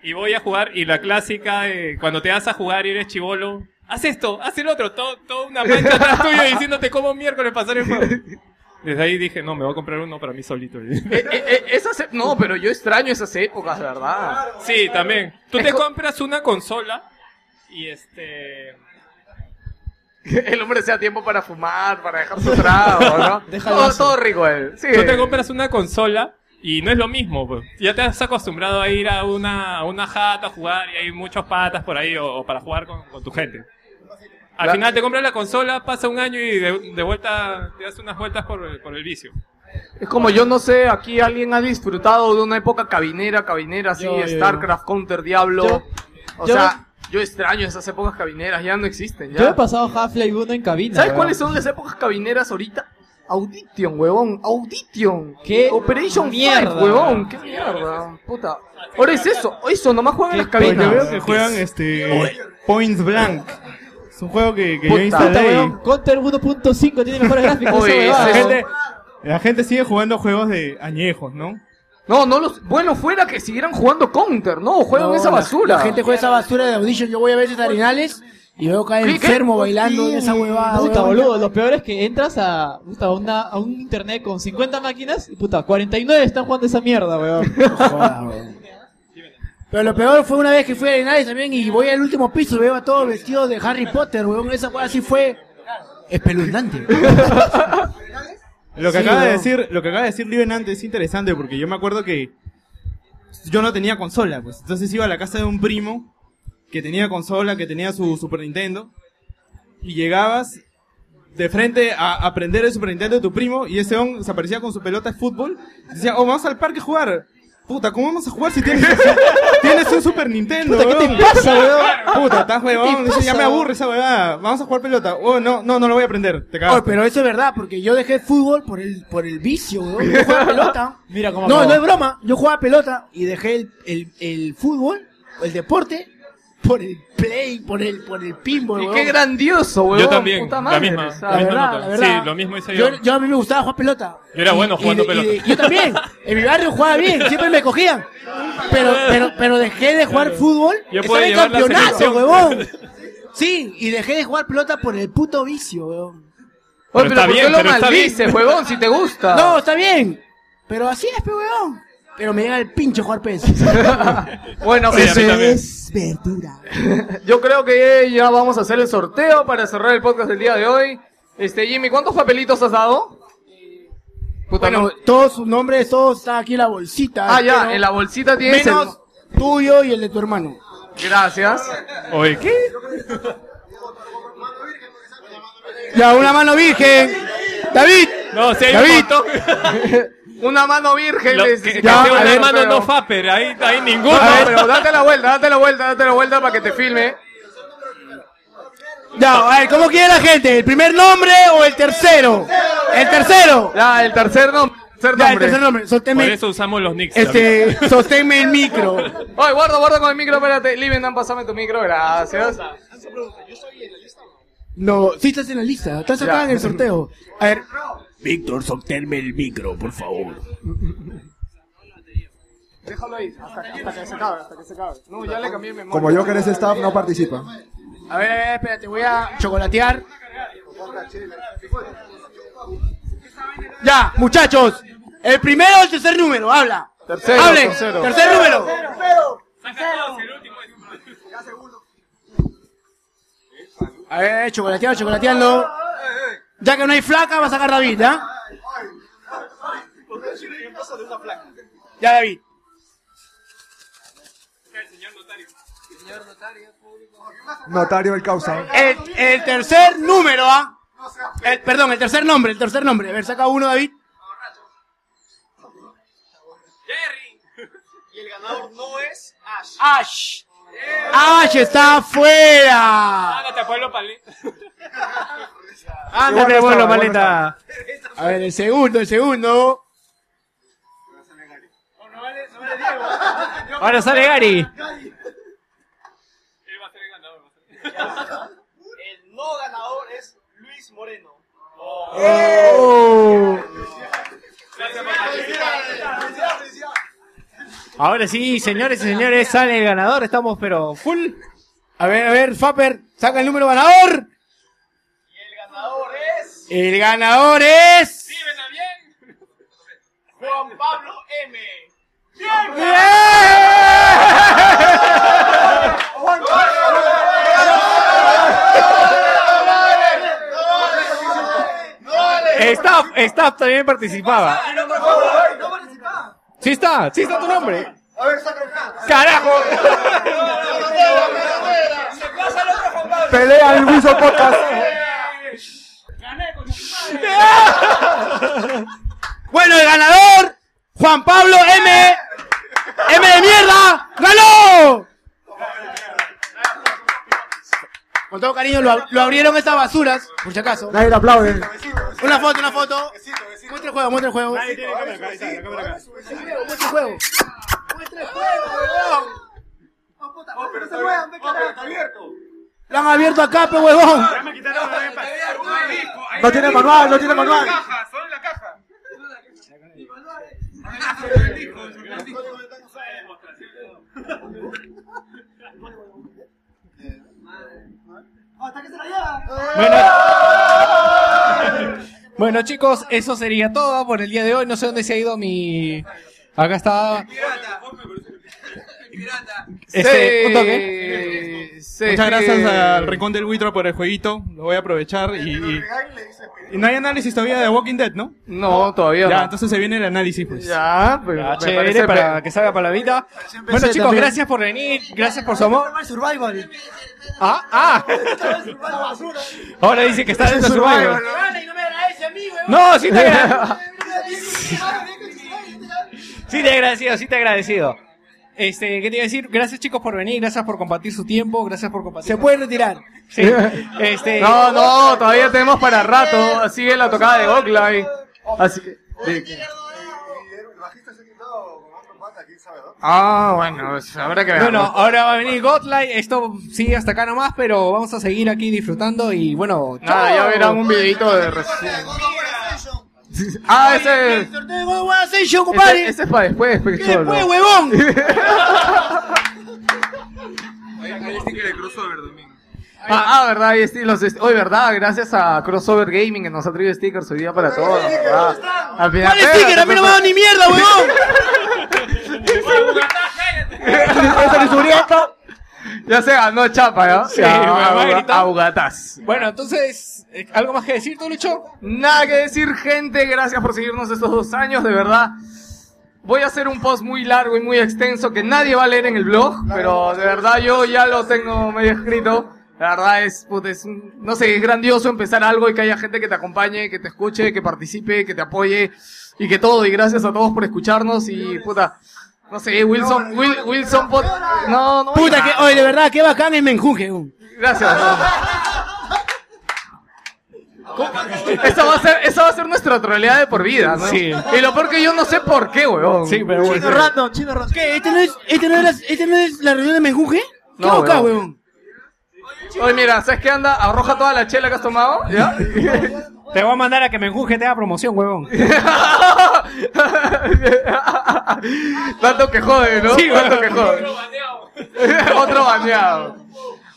Y voy a jugar, y la clásica, de cuando te vas a jugar y eres chivolo, haz esto, haz el otro, todo, toda una mancha atrás tuyo diciéndote cómo miércoles pasar el juego. [laughs] Desde ahí dije, no, me voy a comprar uno para mí solito. [laughs] Eh, eh, eh, esas no, pero yo extraño esas épocas, ¿verdad? Sí, también. Tú te co- compras una consola y este... [laughs] El hombre sea tiempo para fumar, para dejar su trago, ¿no? Todo, rico él. Sí. Tú te compras una consola y no es lo mismo. pues. Ya te has acostumbrado a ir a una, a una jata a jugar y hay muchos patas por ahí o, o para jugar con, con tu gente. Al La- final te compras la consola, pasa un año y de, de vuelta te das unas vueltas por, el- por el vicio. Es como yo no sé, aquí alguien ha disfrutado de una época cabinera, cabinera, así, Yo, yo, Starcraft, Counter, Diablo. Yo- o yo sea, yo extraño esas épocas cabineras, ya no existen. Ya. Yo he pasado Half-Life 1 en cabina. ¿Sabes weón. cuáles son las épocas cabineras ahorita? Audition, huevón, Audition. ¿Qué Operation mierda, 5, huevón, qué mierda, puta. Ahora es eso, eso, nomás juegan las cabinas. yo veo que juegan este Point Blank. Es un juego que, que yo instalé. y- Counter 1.5 tiene mejores [laughs] gráficos. Oye, esa la, huevada. gente, la gente sigue jugando juegos de añejos, ¿no? No, no los. Bueno, fuera que siguieran jugando Counter, no, juegan No, esa la- basura. La, gente juega esa basura de Audition. Yo voy a veces a Arenales y veo caer ¿Qué, qué? enfermo bailando en esa huevada. Puta, boludo, lo peor es que entras a, puta, a, una, a un internet con 50 máquinas y puta, 49 están jugando esa mierda, weón. Pero lo peor fue una vez que fui a Arenales también y voy al último piso y veo a todos vestidos de Harry Potter, weón. Esa huevada sí fue espeluznante. Lo que Sí, acaba de weón. decir, lo que acaba de decir Livenant es interesante porque yo me acuerdo que yo no tenía consola, pues. Entonces iba a la casa de un primo que tenía consola, que tenía su Super Nintendo y llegabas de frente a aprender el Super Nintendo de tu primo y ese on se aparecía con su pelota de fútbol. Y decía, oh, vamos al parque a jugar. Puta, ¿cómo vamos a jugar si tienes, [laughs] tienes un Super Nintendo? Puta, ¿qué te weón? pasa, weón? Puta, estás ¿Qué huevón. te Dice, ya me aburre esa huevada. Vamos a jugar pelota. Oh, no, no, no lo voy a aprender. Te cagas. Oh, pero eso es verdad, porque yo dejé fútbol por el, por el vicio, weón. Yo jugaba [laughs] pelota. Mira cómo No, no es broma. Yo jugaba pelota y dejé el, el, el fútbol, el deporte, por el play, por el, por el pinball, Y weón. qué grandioso, weón. Yo también, Puta la madre, misma, sea, la misma verdad, nota. la verdad. Sí, lo mismo hice yo. Yo, yo a mí me gustaba jugar pelota. Yo era bueno jugando y- pelota. y- yo también. En mi barrio jugaba bien, siempre me cogían. Pero, pero, pero dejé de jugar fútbol. Yo Estaba puedo en llevar la campeonato, selección. huevón. [laughs] Sí, y dejé de jugar pelota por el puto vicio, huevón. Oye, pero, ¿por qué lo maldices, huevón, si te gusta? No, está bien. Pero así es, pe, huevón. Pero me llega el pincho jugar PES. [laughs] Bueno, Eso pues, eh, es verdura. [laughs] Yo creo que ya vamos a hacer el sorteo para cerrar el podcast del día de hoy. Este, Jimmy, ¿cuántos papelitos has dado? Puta, Bueno, no- todos sus nombres, todos están aquí en la bolsita. Ah, ya, en la bolsita tienes el- Menos tuyo y el de tu hermano. Gracias. Oye, ¿qué? Ya, una mano virgen. David. No, si hay un. [laughs] Una mano virgen. Lo- que, que Ya, sea una ver, mano pero- no faper, ahí, ahí ninguno. No, pero date la vuelta, date la vuelta, date la vuelta para que te filme. Ya, a ver, ¿cómo quiere la gente? ¿El primer nombre o el tercero? El tercero. Ya, el tercer nombre. Tercer Ya, el tercer nombre. Por Sosténme, eso usamos los nicks. este, sosténme el micro. Oye, guarda, guarda con el micro, espérate. Livendan, pásame tu micro, gracias. No, sí estás en la lista. Estás acá Ya. en el sorteo. A ver. Víctor, sosténme el micro, por favor. Déjalo ahí, hasta, hasta que se acabe, hasta que se acabe. No, ya le cambié mi memoria. Como yo que eres staff, no participa. A ver, a ver, espérate, voy a chocolatear. Ya, muchachos. El primero o el tercer número, habla. Tercero, Hablen. tercero. Tercer número. A ver, chocolateando, chocolateando. Ya que no hay flaca, va a sacar David, ¿ya? Ya, David. Notario del causa. El, el tercer número, ¿ah? El- perdón, el tercer nombre, el tercer nombre. A ver, saca uno, David. Y el ganador no es Ash. Ash. Ash está afuera. Ándate, pueblo paleta. Ándate, vuelo, maleta. A ver, el segundo, el segundo. Ahora sale Gary. El no ganador es Luis Moreno. Oh. Ahora sí, señores y señores, sale el ganador. Estamos, pero full. A ver, a ver, Fapper, saca el número ganador. El ganador es El. Juan Pablo M. Staff, Staff también participaba. Sí está, sí está tu nombre. ¡Carajo! Pelea el Wilson Podcast. [laughs] Bueno, el ganador, Juan Pablo M. M de mierda, ganó. Con todo cariño, lo, lo abrieron estas basuras, por si acaso. Nadie le aplaude. Una foto, una foto. Muestra el juego, muestra el juego. Muestra el juego. Muestra el juego, huevón. Lo han abierto acá, pe huevón. No tiene manual, no tiene manual. Bueno. Chicos, eso sería todo por el día de hoy. No sé dónde se ha ido mi... Acá está... Este, un toque. Sí, Muchas sí. gracias al Rincón del Buitro por el jueguito. Lo voy a aprovechar y. y- Y no hay análisis todavía de Walking Dead, ¿no? No, todavía Ya, no. entonces se viene el análisis, pues. Ya, pues. Ya, me chévere, parece para pe- que salga para la vida. Bueno, chicos, también. gracias por venir, gracias por su amor. Survival. Ah, ah. [laughs] Ahora dice que está dentro de Survivor. No, sí te [laughs] agradecido. Sí te agradecido, sí te agradecido. Este, ¿qué te iba a decir? Gracias chicos por venir, gracias por compartir su tiempo, gracias por compartir. Se puede retirar. Sí. [laughs] Este, No, no, todavía tenemos para rato. Sigue la tocada de Oakley. Así que. de- Ah, bueno, pues, habrá que ver. Bueno, ahora va a venir Godlight, esto sigue hasta acá nomás, pero vamos a seguir aquí disfrutando y bueno, Nada, ya verán un videito de resumen. [laughs] Ah, ese. El sorteo de God of War Ascension, compadre. Ese, ese es para después, pues, ¿Qué después, huevón? [laughs] Ah, ah, verdad, hay estilos. est- Hoy, verdad, gracias a Crossover Gaming que nos ha traído stickers hoy día para todos. ¿verdad? Al final, ¿Cuál sticker? A mí no me ha dado ni mierda, huevón. [laughs] Ya se ganó Chapa, ¿ya? Sí, Ya, me va a a- gritar. a Bugatás. Bueno, entonces, eh, ¿algo más que decir, tú, Lucho? Nada que decir, gente. Gracias por seguirnos estos dos años, de verdad. Voy a hacer un post muy largo y muy extenso que nadie va a leer en el blog, pero de verdad yo ya lo tengo medio escrito. La verdad es, puta, es un- no sé, es grandioso empezar algo y que haya gente que te acompañe, que te escuche, que participe, que te apoye y que todo. Y gracias a todos por escucharnos y puta, no sé, Wilson, Wil- Wilson, Pot- no, no. Puta, que, oye, de verdad, qué bacán es Menjunje. Gracias. Esa va a ser, esa va a ser nuestra troleada de por vida, ¿no? Sí. Y lo peor que yo no sé por qué, weón. Sí, pero Chino random, chino random. ¿Qué? ¿Este no es, este no es, la, este no es la reunión de Menjunje? ¿Qué No, boca, huevón. huevón? Oye, mira, ¿sabes qué anda? Arroja toda la chela que has tomado, ¿ya? [laughs] Te voy a mandar a que me enjuje te haga promoción, huevón. [laughs] Tanto que jode, ¿no? Sí, Tanto que jode. [laughs] Otro baneado.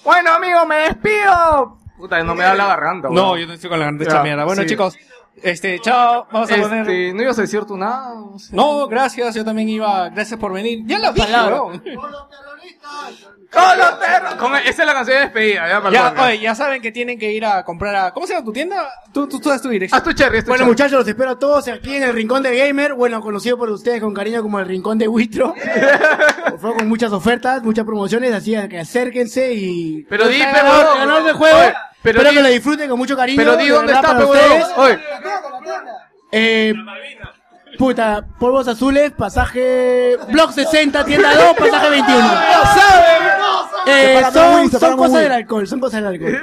Bueno, amigo, me despido. Puta, no me da la garganta, No, weón. yo no estoy con la garganta hecha mierda. Bueno, sí. chicos, este, chao, vamos a Este, poner... ¿No ibas a decir tú nada? No, gracias, yo también iba, gracias por venir. Ya la dije, Palabra. huevón. ¡Con los perros! Con- esa es la canción de despedida, ya, para el Ya, podcast. oye, ya saben que tienen que ir a comprar a... ¿Cómo se llama tu tienda? Tú, tú, tú das tu dirección. Haz tu cherry, haz tu Bueno, cherry. muchachos, los espero a todos aquí en el Rincón de Gamer. Bueno, conocido por ustedes con cariño como el Rincón de Witro. Por favor, con muchas ofertas, muchas promociones, así que acérquense y... Pero di, Está pe, ganador- ganador del juego. Oye, pero espero di- que lo disfruten con mucho cariño. Pero di de dónde verdad, está, para pe, huevón. ustedes. Oye, Eh, puta, polvos azules, pasaje Block 60, tienda 2, pasaje 21. [laughs] Eh, Sepárame, son Will, son sepárame, cosas del alcohol, son cosas del alcohol.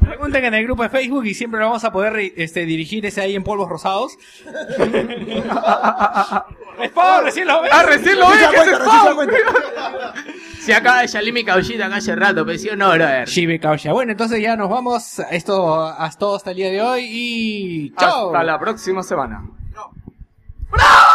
[laughs] Pregunten en el grupo de Facebook y siempre lo vamos a poder este, dirigir ese ahí en polvos rosados. [laughs] Spawn, recién lo ves. ah, recién lo ves, Recién que es recién Spawn. Se acaba de salir mi cauchita acá hace rato, pero sí o no, brother. Shibe Kausha. Bueno, entonces ya nos vamos. Esto hasta todo hasta el día de hoy y chao. Hasta la próxima semana. ¡Bravo!